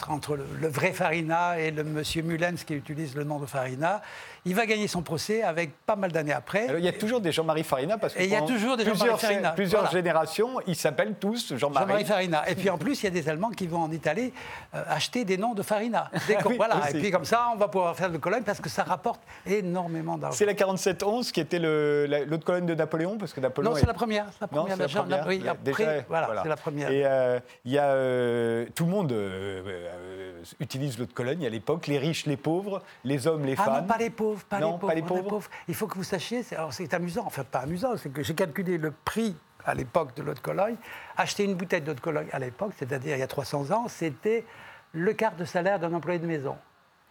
entre, le vrai Farina et le monsieur Mullens qui utilise le nom de Farina. Il va gagner son procès avec pas mal d'années après. Alors, il y a toujours des Jean-Marie Farina parce que Et il y a toujours des plusieurs, Jean-Marie Farina, plusieurs voilà. générations, ils s'appellent tous Jean-Marie Jean-Marie. Farina. Et puis en plus, il y a des Allemands qui vont en Italie euh, acheter des noms de Farina. Oui, voilà. aussi. Et puis comme ça, on va pouvoir faire de Cologne parce que ça rapporte énormément d'argent. C'est la 4711 qui était le- la- l'autre colonne de Napoléon parce que Napoléon Non, est- c'est la première. La Non, première, c'est la première. oui, Il y a après, déjà- voilà, c'est la première. Et euh, il y a euh, tout le monde utilise l'eau de Cologne à l'époque, les riches, les pauvres, les hommes, les Ah femmes. non, pas les pauvres, pas, Non, les, pauvres, pas les pas pauvres. Il faut que vous sachiez, c'est- alors c'est amusant, enfin pas amusant, c'est que j'ai calculé le prix à l'époque de l'eau de Cologne. Acheter une bouteille d'eau de Cologne à l'époque, c'est-à-dire il y a 300 ans, c'était le quart de salaire d'un employé de maison.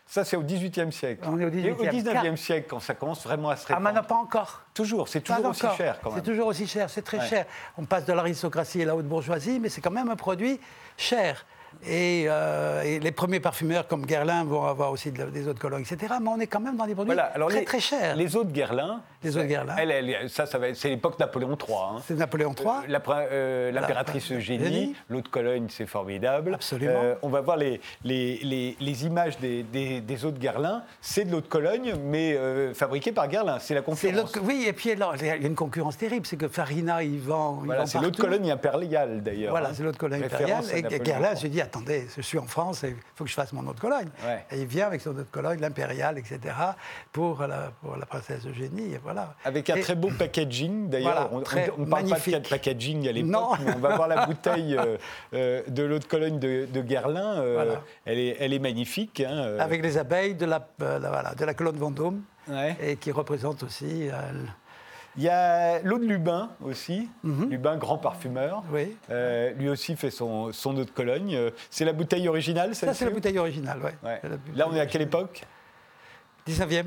Ça, c'est au XVIIIe siècle. On est au Et au 18e. XIXe siècle, quand ça commence vraiment à se Ah, répandre. maintenant, pas encore. Toujours, c'est toujours aussi cher quand C'est même. toujours aussi cher, c'est très Ouais. cher. On passe de l'aristocratie et la haute bourgeoisie, mais c'est quand même un produit cher. Et, euh, et les premiers parfumeurs comme Guerlain vont avoir aussi de la- des eaux de Cologne, etc. Mais on est quand même dans des produits Voilà, alors très les, très chers. Les eaux de Guerlain. Les eaux de Guerlain. elle, elle, ça, ça va être- c'est l'époque Napoléon III. hein. C'est Napoléon III. Euh, euh, L'impératrice Eugénie, l'eau de Cologne, c'est formidable. Absolument. Euh, on va voir les, les, les- les images des, des, des eaux de Guerlain. C'est de l'eau de Cologne, mais euh, fabriquée par Guerlain. C'est la concurrence. oui, et puis alors, il y a une concurrence terrible, c'est que Farina, il vend. Voilà, c'est l'eau de. Cologne impériale d'ailleurs. Voilà, hein. c'est l'eau de Cologne impériale. Et Guerlain se dit attendez, je suis en France, il faut que je fasse mon eau de Cologne. Ouais. Et il vient avec son eau de Cologne, l'impériale, etc., pour la, pour la princesse Eugénie. Et voilà. Avec un Et- très beau packaging, d'ailleurs. Voilà, on ne parle pas magnifique. de packaging à l'époque, mais on va voir la bouteille euh, euh, de l'eau de Cologne de, de Guerlain. euh, Voilà. elle, est, elle est magnifique. hein. Avec les abeilles de la, euh, de la colonne Vendôme, Ouais. et qui représente aussi. Il y a l'eau de Lubin aussi. Mhm. Lubin, grand parfumeur. oui. Euh, lui aussi fait son, son eau de Cologne. C'est la bouteille originale, Ça, celle-ci c'est la bouteille originale. Ouais. Bouteille Là, on est à quelle époque? 19e.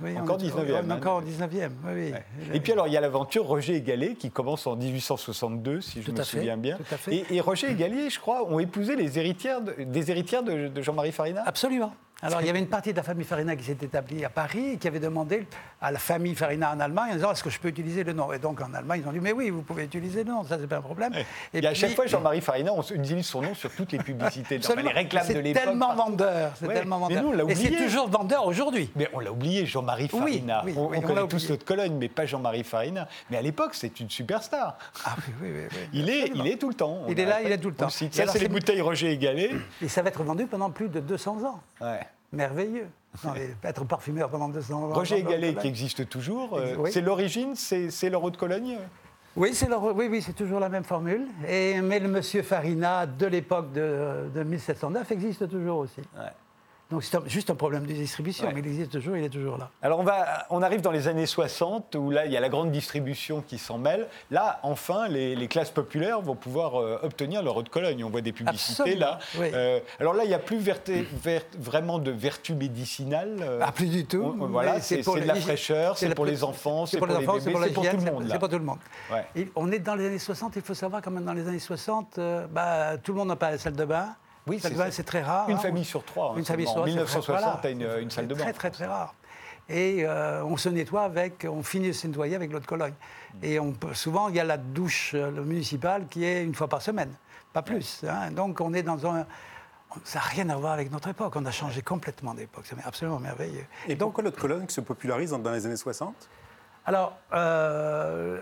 Oui, Encore on est- 19e, on est hein. encore en 19e, oui. Ouais. Et puis alors, il y a l'aventure Roger et Gallet qui commence en 1862, si je Tout me fait, souviens bien. tout à fait. Et, et Roger et Gallet, je crois, ont épousé les héritières de- des héritières de, de Jean-Marie Farina? Absolument. Alors, il y avait une partie de la famille Farina qui s'est établie à Paris et qui avait demandé à la famille Farina en Allemagne en disant est-ce que je peux utiliser le nom? Et donc, en Allemagne, ils ont dit mais oui, vous pouvez utiliser le nom, ça, c'est pas un problème. Et, Et à chaque fois, Jean-Marie Farina, on utilise son nom sur toutes les publicités, Absolument. les réclames de C'est l'époque. tellement vendeur, c'est Ouais, tellement mais vendeur. nous, on l'a et c'est oublié. toujours vendeur aujourd'hui. Mais on l'a oublié, Jean-Marie Farina. oui, on oui, on on connaît tous oublié. notre Cologne, mais pas Jean-Marie Farina. Mais à l'époque, c'est une superstar. Ah oui, oui, oui. oui. Il est, il est tout le temps. On Il est là, il est tout le temps. Ça, c'est les c'est- bouteilles Roger et Gallet. Et ça va être vendu pendant plus de 200 ans. Ouais. Merveilleux. Non, être parfumeur pendant 200 ans. Roger Gallet qui existe toujours. euh, Oui. C'est l'origine, c'est leur eau de Cologne? Oui, c'est oui, oui, c'est toujours la même formule. Et, mais le monsieur Farina de l'époque de, de 1709 existe toujours aussi. Ouais. Donc c'est juste un problème de distribution, Ouais. mais il existe toujours, il est toujours là. Alors on, va, on arrive dans les années 60 où là il y a la grande distribution qui s'en mêle. Là enfin les, les classes populaires vont pouvoir euh, obtenir leur eau de Cologne. On voit des publicités Absolument, là. oui. Euh, alors là il n'y a plus verté- ver- vraiment de vertu médicinale. euh, Ah, plus du tout. on- voilà, c'est de la fraîcheur, c'est pour les enfants, c'est pour, les bébés, c'est pour tout le monde. c'est pour tout le monde. On est dans les années 60, il faut savoir quand même dans les années 60, euh, bah, tout le monde n'a pas la salle de bain. Oui, c'est très rare. Une hein. famille sur trois. hein, Une famille sur En trois, c'est 1960, très- tu as une, une salle de C'est bain. Très, très, très rare. Et euh, on se nettoie avec, on finit de se nettoyer avec l'eau de Cologne. Et on peut- souvent, il y a la douche euh, municipale qui est une fois par semaine, pas plus. hein. Donc on est dans un. Ça n'a rien à voir avec notre époque. On a changé complètement d'époque. C'est absolument merveilleux. Et pourquoi l'eau de Cologne se popularise dans les années 60 Alors, euh,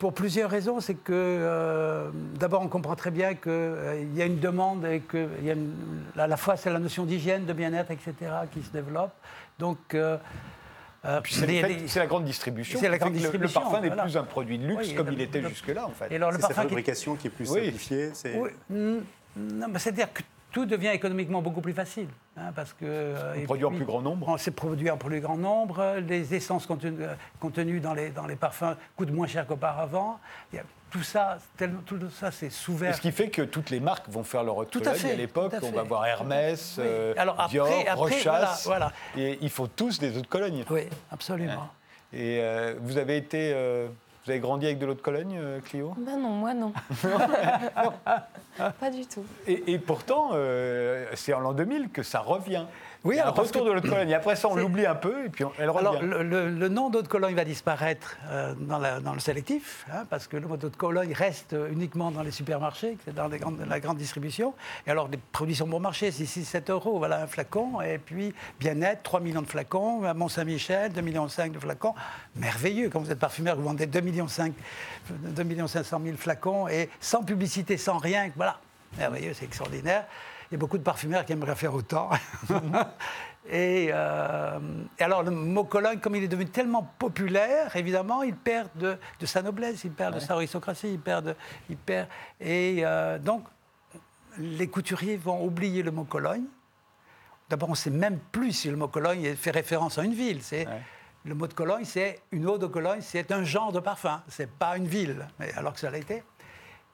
pour plusieurs raisons, c'est que euh, d'abord on comprend très bien qu'il y a une demande et que y a une- à la fois c'est la notion d'hygiène, de bien-être, etc. qui se développe. Donc, euh, euh, C'est la grande distribution. C'est la grande distribution, Le parfum n'est voilà. plus un produit de luxe Oui, comme le- il était jusque-là en fait. Et alors, le C'est sa qui- fabrication qui est plus Oui. simplifiée c'est- Oui, non, mais c'est-à-dire que tout devient économiquement beaucoup plus facile. Hein, parce que, euh, et produit en plus grand nombre. On s'est produit en plus grand nombre. Les essences contenues, euh, contenues dans, les, dans les parfums coûtent moins cher qu'auparavant. Il y a- Tout ça, tout ça c'est Et ce qui fait que toutes les marques vont faire leur de Tout à à l'époque, on va voir Hermès, Oui. euh, Alors après- Dior, après, Rochas. voilà, Et ils font tous des eaux de Cologne. Oui, absolument. Et euh, vous avez été, euh, vous avez grandi avec de l'eau de Cologne, euh, Clio? Ben non, moi non. pas du tout. et, et pourtant, euh, c'est en l'an 2000 que ça revient. Oui, un alors, parce retour que- de l'eau de Cologne. Et après ça, on l'oublie un peu et puis on- elle revient. Alors, le, le- le nom d'eau de Cologne va disparaître euh, dans, la- dans le sélectif, hein, parce que le mot d'eau de Cologne reste uniquement dans les supermarchés, dans les grandes- la grande distribution. Et alors, les produits sont bon marché, c'est 6-7 euros, voilà un flacon. Et puis, bien-être, 3 millions de flacons, à Mont-Saint-Michel, 2,5 millions de flacons. Merveilleux, quand vous êtes parfumeur, vous vendez 2,5 millions, 2 millions 500 000 flacons, et sans publicité, sans rien, voilà. Merveilleux, c'est extraordinaire. Il y a beaucoup de parfumeurs qui aimeraient faire autant. Et, euh, et alors, le mot Cologne, comme il est devenu tellement populaire, évidemment, il perd de, de sa noblesse, il perd de sa aristocratie, il perd de. Il perd, et euh, donc, les couturiers vont oublier le mot Cologne. D'abord, on ne sait même plus si le mot Cologne fait référence à une ville. C'est, Ouais. Le mot de Cologne, c'est une eau de Cologne, c'est un genre de parfum, c'est pas une ville, mais alors que ça l'a été.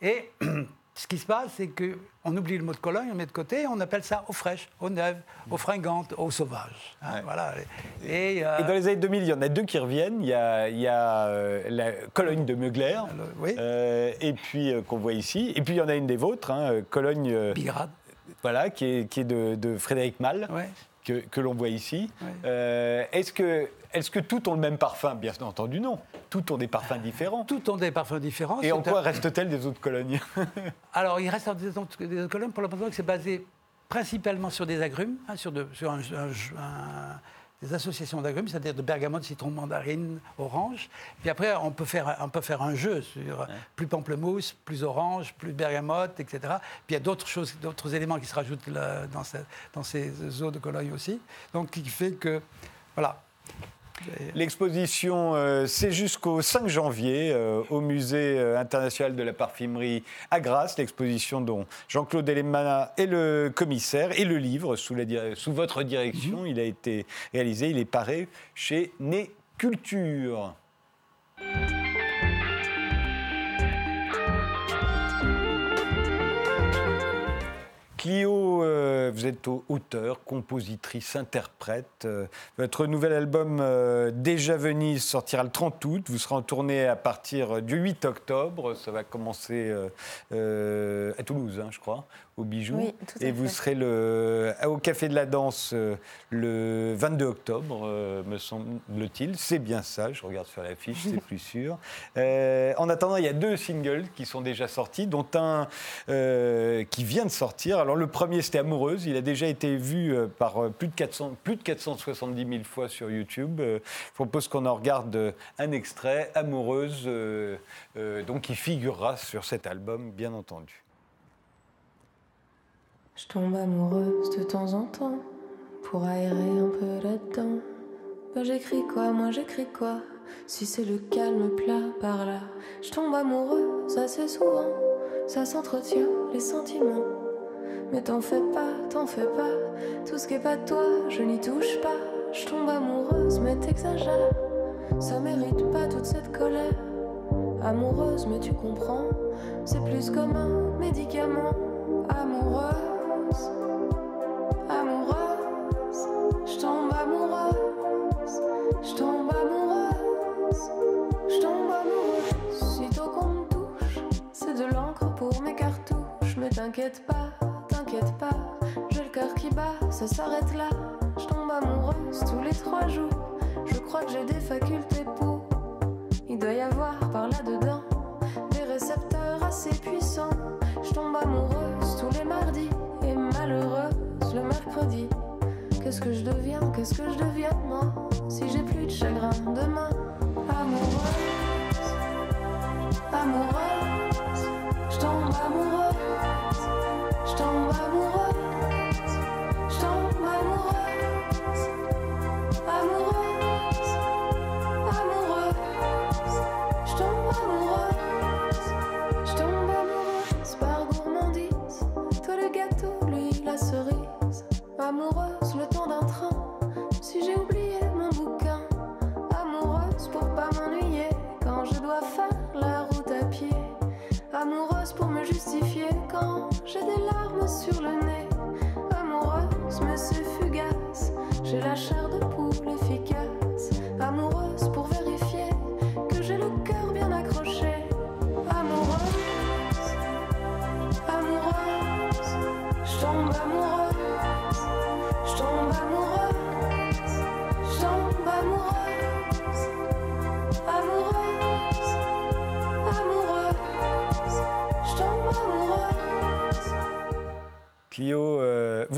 Et ce qui se passe, c'est qu'on oublie le mot de Cologne, on met de côté, on appelle ça eau fraîche, eau neuve, eau fringante, eau sauvage. Hein, voilà. Et, euh, et, dans les années 2000, il y en a deux qui reviennent. Il y a, il y a euh, la Cologne de Meugler, oui. euh, et puis qu'on voit ici. Et puis il y en a une des vôtres, hein, Cologne. Bigrade. Voilà, qui est, qui est de, de, Frédéric Malle. Ouais. Que, que l'on voit ici. Est-ce que est-ce que tout ont le même parfum? Bien entendu, non. Tout ont des parfums différents. Tout ont des parfums différents. Et en quoi reste-t-elle des autres colonies Alors, il reste des autres, des autres colonies pour le moment que c'est basé principalement sur des agrumes, hein, sur, de, sur un, un, un, des associations d'agrumes, c'est-à-dire de bergamote, citron, mandarine, orange. Puis après, on peut faire, on peut faire un jeu sur ouais. plus pamplemousse, plus orange, plus bergamote, etc. Puis il y a d'autres choses, d'autres éléments qui se rajoutent là, dans, cette, dans ces eaux de Cologne aussi. Donc, qui fait que, voilà, L'exposition, euh, c'est jusqu'au 5 janvier euh, au Musée euh, international de la parfumerie à Grasse, l'exposition dont Jean-Claude Elemana est le commissaire, et le livre, sous, la, sous votre direction, mmh. il a été réalisé, il est paré chez Né Culture. Clio, euh, vous êtes auteur, compositrice, interprète. Euh, votre nouvel album euh, Déjà Venise sortira le 30 août. Vous serez en tournée à partir du 8 octobre. Ça va commencer à Toulouse, hein, je crois au Bijou. Oui, et vous fait. serez le, au Café de la Danse euh, le 22 octobre, euh, me semble-t-il. C'est bien ça, je regarde sur l'affiche, c'est plus sûr. Euh, en attendant, il y a deux singles qui sont déjà sortis, dont un euh, qui vient de sortir. Alors le premier, c'était Amoureuse. Il a déjà été vu par plus de, 400, plus de 470 000 fois sur YouTube. je propose qu'on en regarde un extrait, Amoureuse, donc qui figurera sur cet album, bien entendu. Je tombe amoureuse de temps en temps pour aérer un peu là-dedans. Bah j'écris quoi, moi j'écris quoi? Si c'est le calme plat par là, je tombe amoureuse assez souvent. Ça s'entretient les sentiments. Mais t'en fais pas, t'en fais pas. Tout ce qui est pas toi, je n'y touche pas. Je tombe amoureuse, mais t'exagères. Ça mérite pas toute cette colère. Amoureuse, mais tu comprends. C'est plus comme un médicament. Amoureuse amoureuse, je tombe amoureuse, je tombe amoureuse, je tombe amoureuse. Sitôt qu'on me touche, c'est de l'encre pour mes cartouches. Mais t'inquiète pas, t'inquiète pas, j'ai le cœur qui bat, ça s'arrête là. Je tombe amoureuse tous les trois jours. Je crois que j'ai des facultés pour. Il doit y avoir par là-dedans des récepteurs assez puissants. Je tombe amoureuse tous les mardis malheureuse le mercredi. Qu'est-ce que je deviens, qu'est-ce que je deviens, moi, si j'ai plus de chagrin demain? Amoureuse, amoureuse, je tombe amoureuse, je tombe amoureuse, je tombe amoureuse,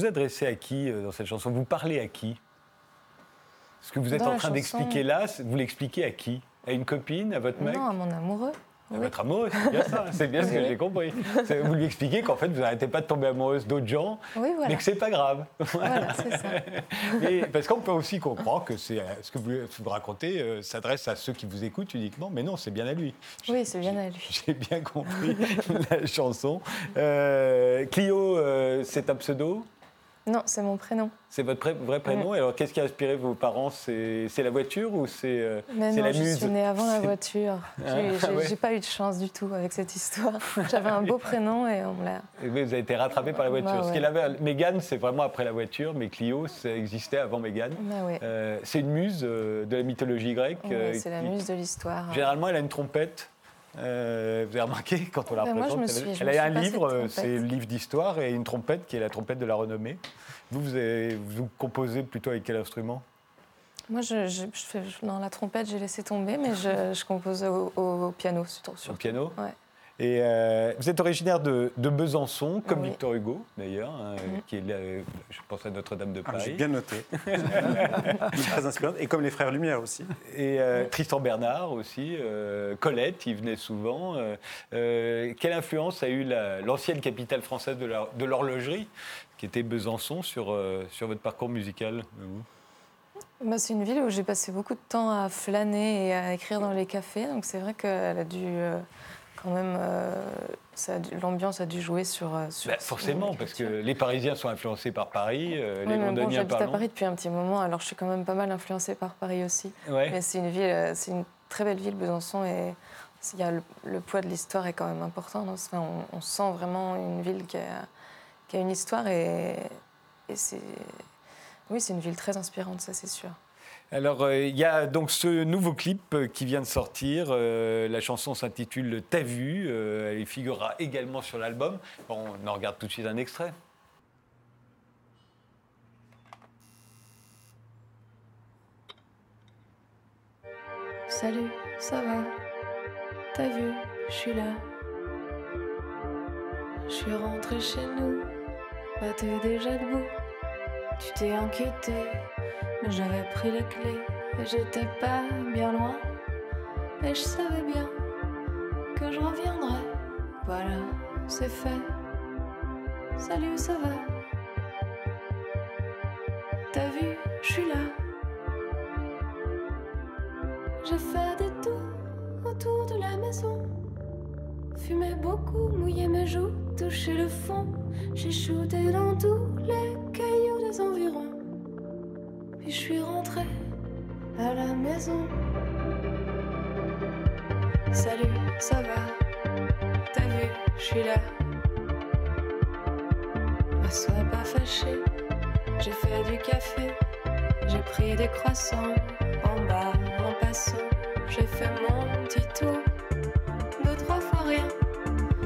adressez à qui euh, dans cette chanson? Vous parlez à qui? Ce que vous êtes Dans en train chanson- d'expliquer là, vous l'expliquez à qui? À une copine? À votre mec? Non, à mon amoureux. À oui. votre amoureux, c'est bien ça, c'est bien ce que j'ai compris. Vous lui expliquez qu'en fait, vous n'arrêtez pas de tomber amoureuse d'autres gens, Oui, voilà. mais que c'est pas grave. Voilà, c'est ça. Parce qu'on peut aussi comprendre que euh, ce que vous, racontez euh, s'adresse à ceux qui vous écoutent uniquement, mais non, c'est bien à lui. Oui, c'est bien à lui. J'ai bien compris la chanson. Euh, Clio, euh, c'est un pseudo? Non, c'est mon prénom. C'est votre pré- vrai prénom. Et alors, qu'est-ce qui a inspiré vos parents? C'est la voiture ou c'est euh, Mais c'est non, la je muse? suis née avant la voiture. Ah, J'ai j'ai- ouais. pas eu de chance du tout avec cette histoire. J'avais un beau prénom et on me l'a. Vous avez été rattrapé par la voiture. Bah Ce ouais. qu'elle avait, Mégane, c'est vraiment après la voiture, mais Clio, ça existait avant Mégane. Bah ouais. Euh, c'est une muse euh, de la mythologie grecque. Euh, c'est la muse de l'histoire. Généralement, elle a une trompette. Euh, vous avez remarqué quand on la Ben, moi, je représente me elle- suis- a un livre, c'est le livre d'histoire, et une trompette qui est la trompette de la renommée. Vous, vous, avez- vous composez plutôt avec quel instrument? Moi, je, je- je fais, dans la trompette, j'ai laissé tomber, mais je, compose au, au piano surtout. Sur le piano? Ouais. Et euh, vous êtes originaire de, de Besançon, comme Oui. Victor Hugo d'ailleurs, hein, qui est là, euh, je pense à Notre-Dame de Ah, J'ai Paris. bien noté. Très inspirante. Et comme les frères Lumière aussi. Et euh, Tristan Bernard aussi, euh, Colette, il venait souvent. Quelle influence a eu la- l'ancienne capitale française de la- de l'horlogerie, qui était Besançon, sur, euh, sur votre parcours musical Bah, c'est une ville où j'ai passé beaucoup de temps à flâner et à écrire dans les cafés, donc c'est vrai qu'elle a dû euh, quand même. euh, L'ambiance a dû jouer sur. euh, sur Bah, Forcément, parce que les Parisiens sont influencés par Paris, euh, Oui, les mais bon, Londoniens j'habite à. Paris depuis un petit moment, alors je suis quand même pas mal influencée par Paris aussi. Ouais. Mais c'est une ville, euh, c'est une très belle ville, Besançon, et il y a le, le poids de l'histoire est quand même important. Enfin, on, on sent vraiment une ville qui a, qui a une histoire et, et c'est, oui, c'est une ville très inspirante, ça c'est sûr. Alors, euh, il y a donc ce nouveau clip euh, qui vient de sortir. Euh, la chanson s'intitule T'as vu Elle figurera également sur l'album. Bon, on en regarde tout de suite un extrait. Salut, ça va? T'as vu, je suis là. Je suis rentrée chez nous. Bah t'es déjà debout. Tu t'es inquiété, j'avais pris les clés et j'étais pas bien loin. Et je savais bien que je reviendrais. Voilà, c'est fait. Salut, ça va? T'as vu, je suis là. J'ai fait des tours autour de la maison. Fumé beaucoup, mouillé mes joues, touché le fond. J'ai shooté dans tous les suis rentrée à la maison. Salut, ça va? T'as vu, je suis là. Sois pas fâché, j'ai fait du café. J'ai pris des croissants en bas, en passant. J'ai fait mon petit tour. Deux, trois fois rien.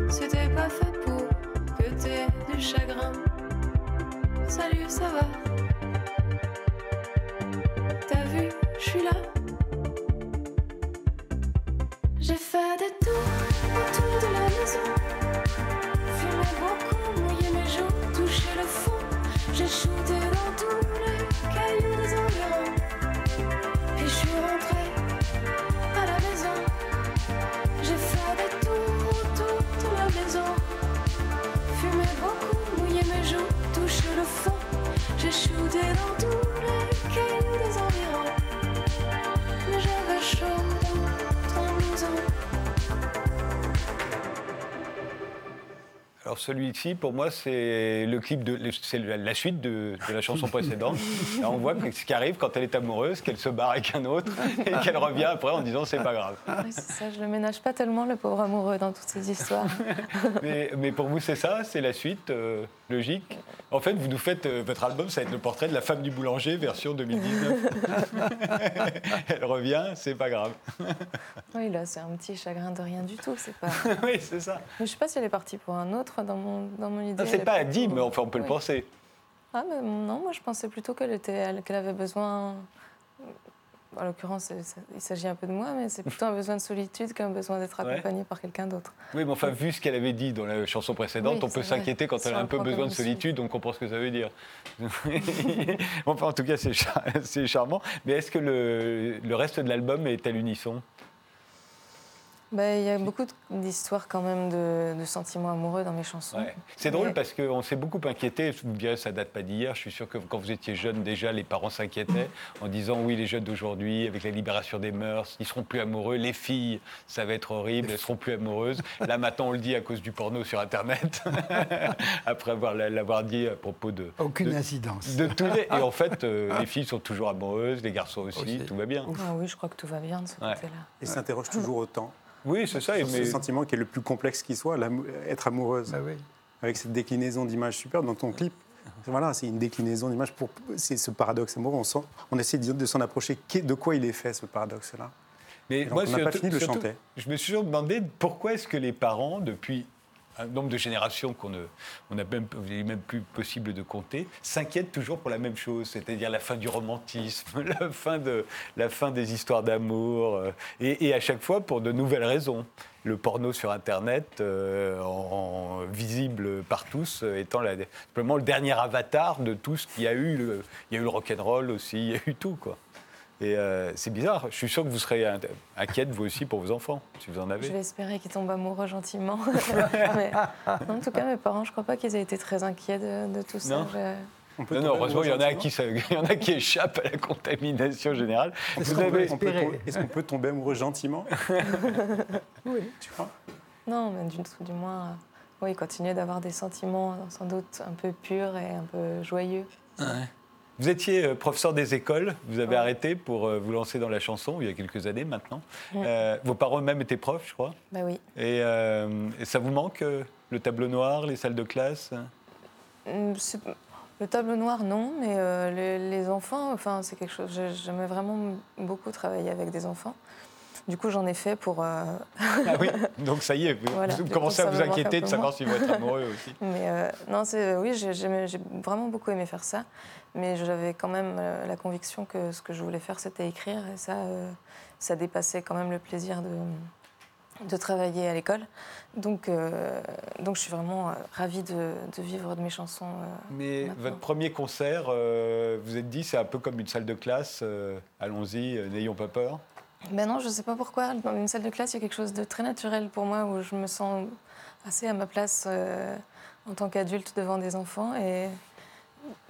C'était pas fait pour que t'aies du chagrin. Salut, ça va? Alors celui-ci, pour moi, c'est le clip de, c'est la suite de, de la chanson précédente. Là, on voit ce qui arrive quand elle est amoureuse, qu'elle se barre avec un autre et qu'elle revient après en disant c'est pas grave. Oui, c'est ça, je le ménage pas tellement, le pauvre amoureux, dans toutes ces histoires. Mais, mais pour vous, c'est ça, c'est la suite euh, logique. En fait, vous nous faites euh, votre album, ça va être le portrait de la femme du boulanger version 2019. elle revient, c'est pas grave. Oui, là, c'est un petit chagrin de rien du tout. C'est pas. oui, c'est ça. Mais je sais pas si elle est partie pour un autre dans mon, dans mon idée. Non, c'est pas dit, mais enfin, on peut le penser. Ah, mais non, moi je pensais plutôt qu'elle était, elle- qu'elle avait besoin. En l'occurrence, il s'agit un peu de moi, mais c'est plutôt un besoin de solitude qu'un besoin d'être Ouais. accompagnée par quelqu'un d'autre. Oui, mais enfin, vu ce qu'elle avait dit dans la chanson précédente, Oui, on peut s'inquiéter quand elle a un peu besoin de de solitude, on comprend ce que ça veut dire. enfin, en tout cas, c'est char- c'est charmant. Mais est-ce que le, le reste de l'album est à l'unisson? Bah, Il y a beaucoup d'histoires quand même de, de sentiments amoureux dans mes chansons. Ouais. C'est drôle Mais- parce qu'on s'est beaucoup inquiété. Vous me direz, ça date pas d'hier. Je suis sûr que quand vous étiez jeune, déjà, les parents s'inquiétaient en disant oui, les jeunes d'aujourd'hui, avec la libération des mœurs, ils seront plus amoureux. Les filles, ça va être horrible, elles seront plus amoureuses. Là, maintenant, on le dit à cause du porno sur Internet, après avoir l'avoir dit à propos de. Aucune de- incidence. de tous les... Et en fait, euh, les filles sont toujours amoureuses, les garçons aussi, Aussi. tout va bien. Ah oui, je crois que tout va bien de ce Ouais. côté-là. Et s'interroge toujours autant. Oui, c'est ça. sur mais- ce sentiment qui est le plus complexe qui soit, l'amou- être amoureuse. Bah oui. Avec cette déclinaison d'images super dans ton clip. Voilà, c'est une déclinaison d'images pour. C'est ce paradoxe amoureux. On, sent- on essaie de, de s'en approcher. De quoi il est fait, ce paradoxe-là? Mais donc, on n'a pas fini de le chanter. Je me suis toujours demandé pourquoi est-ce que les parents, depuis un nombre de générations qu'on ne, même, plus possible de compter, s'inquiètent toujours pour la même chose, c'est-à-dire la fin du romantisme, la fin, de, la fin des histoires d'amour, euh, et, à chaque fois pour de nouvelles raisons. Le porno sur Internet, euh, visible par tous, euh, étant simplement le dernier avatar de tout ce qu'il y a eu. Il y a eu le rock'n'roll aussi, il y a eu tout, quoi. Et euh, c'est bizarre. Je suis sûr que vous serez in- inquiète, vous aussi, pour vos enfants, si vous en avez. Je vais espérer qu'ils tombent amoureux gentiment. Mais, en tout cas, mes parents, je crois pas qu'ils aient été très inquiets de, de tout ça. Non. Je- On peut Non, heureusement, il y en a qui, il y en a qui échappent à la contamination générale. Qu'on avez, peut Est-ce qu'on peut tomber amoureux gentiment Oui. Tu crois? Non, mais du, du moins, euh, oui, continuer d'avoir des sentiments sans doute un peu purs et un peu joyeux. Vous étiez euh, professeur des écoles, vous avez Ouais. arrêté pour euh, vous lancer dans la chanson il y a quelques années maintenant. Ouais. Euh, vos parents eux-mêmes étaient profs, je crois. Bah oui. Et, euh, et ça vous manque, le tableau noir, les salles de classe Hum, c'est- Le tableau noir, non, mais euh, les, les enfants, enfin, c'est quelque chose. j'ai- J'aimais vraiment beaucoup travailler avec des enfants. Du coup, j'en ai fait pour. euh, Ah oui, donc ça y est, vous, Voilà, vous commencez à vous inquiéter de savoir s'ils vont être amoureux aussi. Mais euh, non, oui, j'ai vraiment beaucoup aimé faire ça, mais j'avais quand même euh, la conviction que ce que je voulais faire, c'était écrire, et ça, euh, ça dépassait quand même le plaisir de, de travailler à l'école. Donc, donc, je suis vraiment ravie de, de vivre de mes chansons. Mais Maintenant. votre premier concert, euh, vous êtes dit, c'est un peu comme une salle de classe. Allons-y, n'ayons pas peur. Ben non, je ne sais pas pourquoi. Dans une salle de classe, il y a quelque chose de très naturel pour moi où je me sens assez à ma place euh, en tant qu'adulte devant des enfants. Et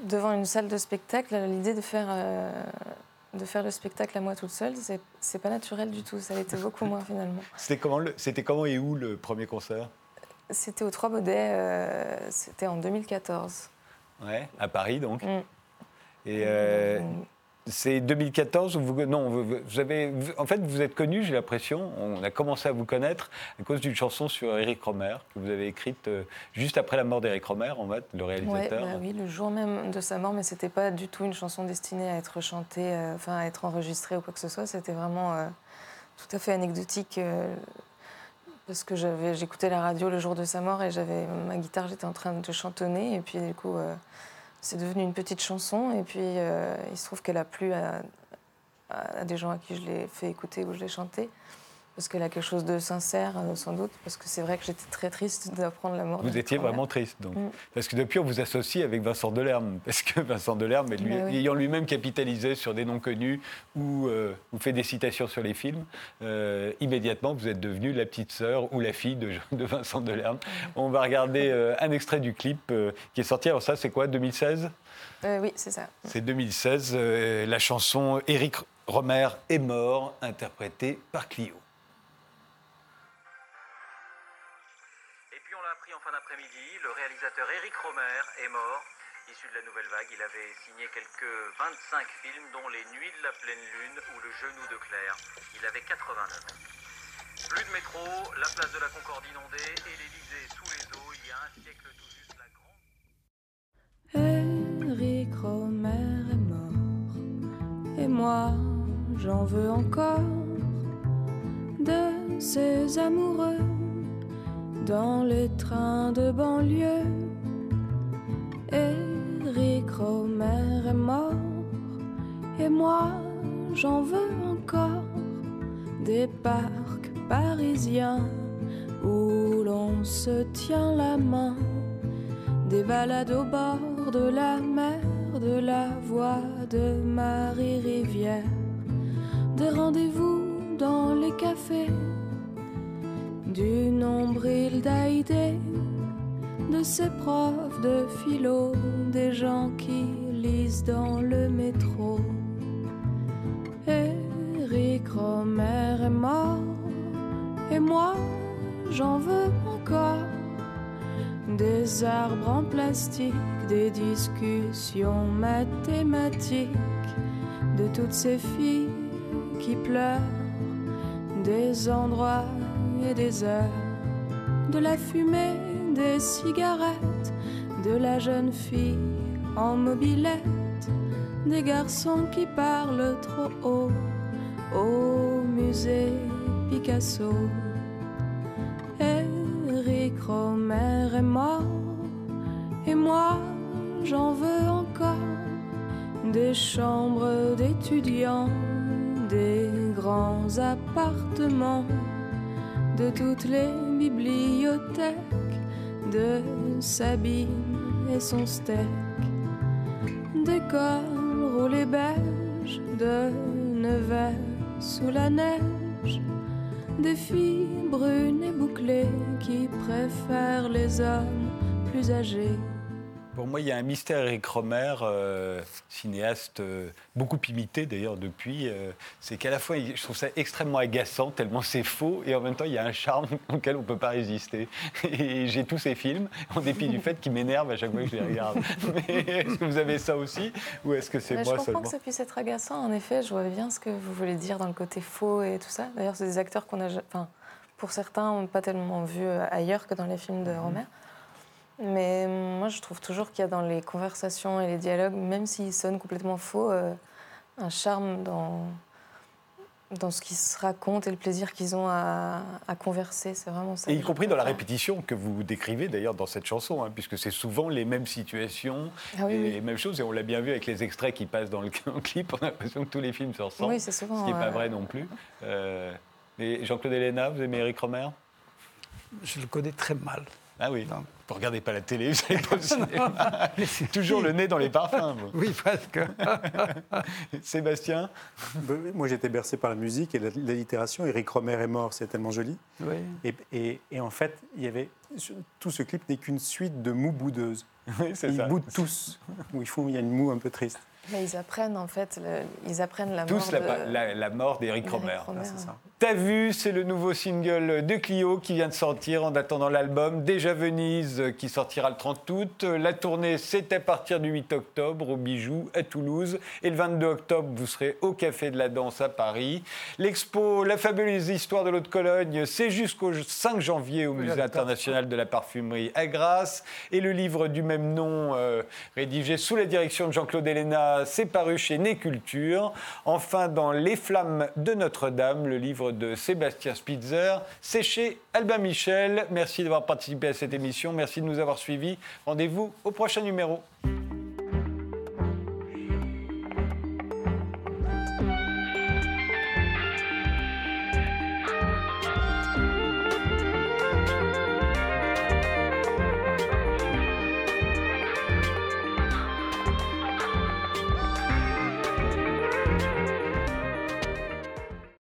devant une salle de spectacle, l'idée de faire, euh, de faire le spectacle à moi toute seule, c'est pas naturel du tout. Ça l'était beaucoup moins finalement. C'était comment, le- comment et où le premier concert? C'était aux Trois Baudets, euh, c'était en 2014. Ouais, à Paris donc. Mm. Et euh, Mm. C'est 2014 où vous non vous, vous avez vous- en fait vous êtes connu j'ai l'impression on a commencé à vous connaître à cause d'une chanson sur Eric Romer que vous avez écrite euh, juste après la mort d'Eric Romer en fait le Ouais, réalisateur. bah oui, le jour même de sa mort, mais c'était pas du tout une chanson destinée à être chantée, euh, enfin à être enregistrée ou quoi que ce soit. C'était vraiment euh, tout à fait anecdotique euh, parce que j'avais, j'écoutais la radio le jour de sa mort et j'avais ma guitare, j'étais en train de chantonner et puis du coup c'est devenu une petite chanson et puis euh, il se trouve qu'elle a plu à, à- des gens à qui je l'ai fait écouter ou je l'ai chanté. Parce qu'elle a quelque chose de sincère, euh, sans doute, parce que c'est vrai que j'étais très triste d'apprendre la mort. Vous de étiez vraiment triste donc. Mm. Parce que depuis, on vous associe avec Vincent Delerme. Parce que Vincent Delerme, lui- Bah oui. ayant lui-même capitalisé sur des noms connus ou, euh, ou fait des citations sur les films, euh, immédiatement, vous êtes devenue la petite sœur ou la fille de, de Vincent Delerme. On va regarder euh, un extrait du clip qui est sorti. Alors ça, c'est quoi, 2016 Euh, oui, c'est ça. C'est 2016, euh, la chanson Éric Romer est mort, interprétée par Clio. Réalisateur Eric Romer est mort. Issu de la nouvelle vague, il avait signé quelques 25 films, dont Les Nuits de la pleine lune ou Le genou de Claire. Il avait 89 ans. Plus de métro, la place de la Concorde inondée et l'Elysée sous les eaux. Il y a un siècle tout juste, la grande... Eric Romer est mort et moi j'en veux encore de ces amoureux dans les trains de banlieue. Eric Romer est mort et moi j'en veux encore. Des parcs parisiens où l'on se tient la main. Des balades au bord de la mer, de la voix de Marie Rivière, des rendez-vous dans les cafés du nombril d'Aïdé, de ses profs de philo, des gens qui lisent dans le métro. Eric Romer est mort, et moi j'en veux encore. Des arbres en plastique, des discussions mathématiques, de toutes ces filles qui pleurent, des endroits des heures, de la fumée, des cigarettes, de la jeune fille en mobilette, des garçons qui parlent trop haut au musée Picasso. Eric Romer est mort et moi j'en veux encore des chambres d'étudiants, des grands appartements, de toutes les bibliothèques, de Sabine et son steak, des cols roulés beige, de Nevers sous la neige, des filles brunes et bouclées qui préfèrent les hommes plus âgés. Pour moi, il y a un mystère Eric Romer, euh, cinéaste euh, beaucoup imité d'ailleurs depuis. euh, c'est qu'à la fois, je trouve ça extrêmement agaçant, tellement c'est faux, et en même temps, il y a un charme auquel on ne peut pas résister. Et j'ai tous ces films, en dépit du fait qu'ils m'énervent à chaque fois que je les regarde. Mais est-ce que vous avez ça aussi Ou est-ce que c'est moi je comprends seulement que ça puisse être agaçant. En effet, je vois bien ce que vous voulez dire dans le côté faux et tout ça. D'ailleurs, c'est des acteurs qu'on a, enfin, pour certains, on n'a pas tellement vu ailleurs que dans les films Mhm. de Romer. Mais moi, je trouve toujours qu'il y a dans les conversations et les dialogues, même s'ils sonnent complètement faux, euh, un charme dans, dans ce qu'ils se racontent et le plaisir qu'ils ont à, à converser. C'est vraiment ça. Et y compris dans la répétition que vous décrivez d'ailleurs dans cette chanson, hein, puisque c'est souvent les mêmes situations Ah oui, et oui. les mêmes choses. Et on l'a bien vu avec les extraits qui passent dans le clip. On a l'impression que tous les films se ressemblent. Oui, c'est souvent. Ce qui n'est pas euh, vrai non plus. Euh, et Jean-Claude Héléna, vous aimez Eric Romer? Je le connais très mal. Ah oui. Non. Vous regardez pas la télé, vous n'allez pas au cinéma. Toujours le nez dans les parfums. vous. Oui, presque. Sébastien Moi, j'étais bercé par la musique et la, la littération. Eric Romer est mort, c'est tellement joli. Oui. Et, et- et en fait, il y avait tout ce clip n'est qu'une suite de mots boudeuses. Oui, c'est Ils ça. boudent tous. Où ils font, il y a une moue un peu triste. Mais ils apprennent en fait, le- ils apprennent la Tous mort la, de- la- la mort d'Éric Romer. Ça. T'as vu, c'est le nouveau single de Clio qui vient de sortir en attendant l'album Déjà Venise euh, qui sortira le 30 août. Euh, La tournée, c'est à partir du 8 octobre au Bijou à Toulouse. Et le 22 octobre, vous serez au Café de la Danse à Paris. L'expo La fabuleuse histoire de l'eau de Cologne, c'est jusqu'au 5 janvier au Musée international de la parfumerie à Grasse. Et le livre du même nom, euh, rédigé sous la direction de Jean-Claude Héléna, c'est paru chez Né Culture. Enfin, dans Les Flammes de Notre-Dame, le livre de Sébastien Spitzer, c'est chez Albin Michel. Merci d'avoir participé à cette émission. Merci de nous avoir suivis. Rendez-vous au prochain numéro.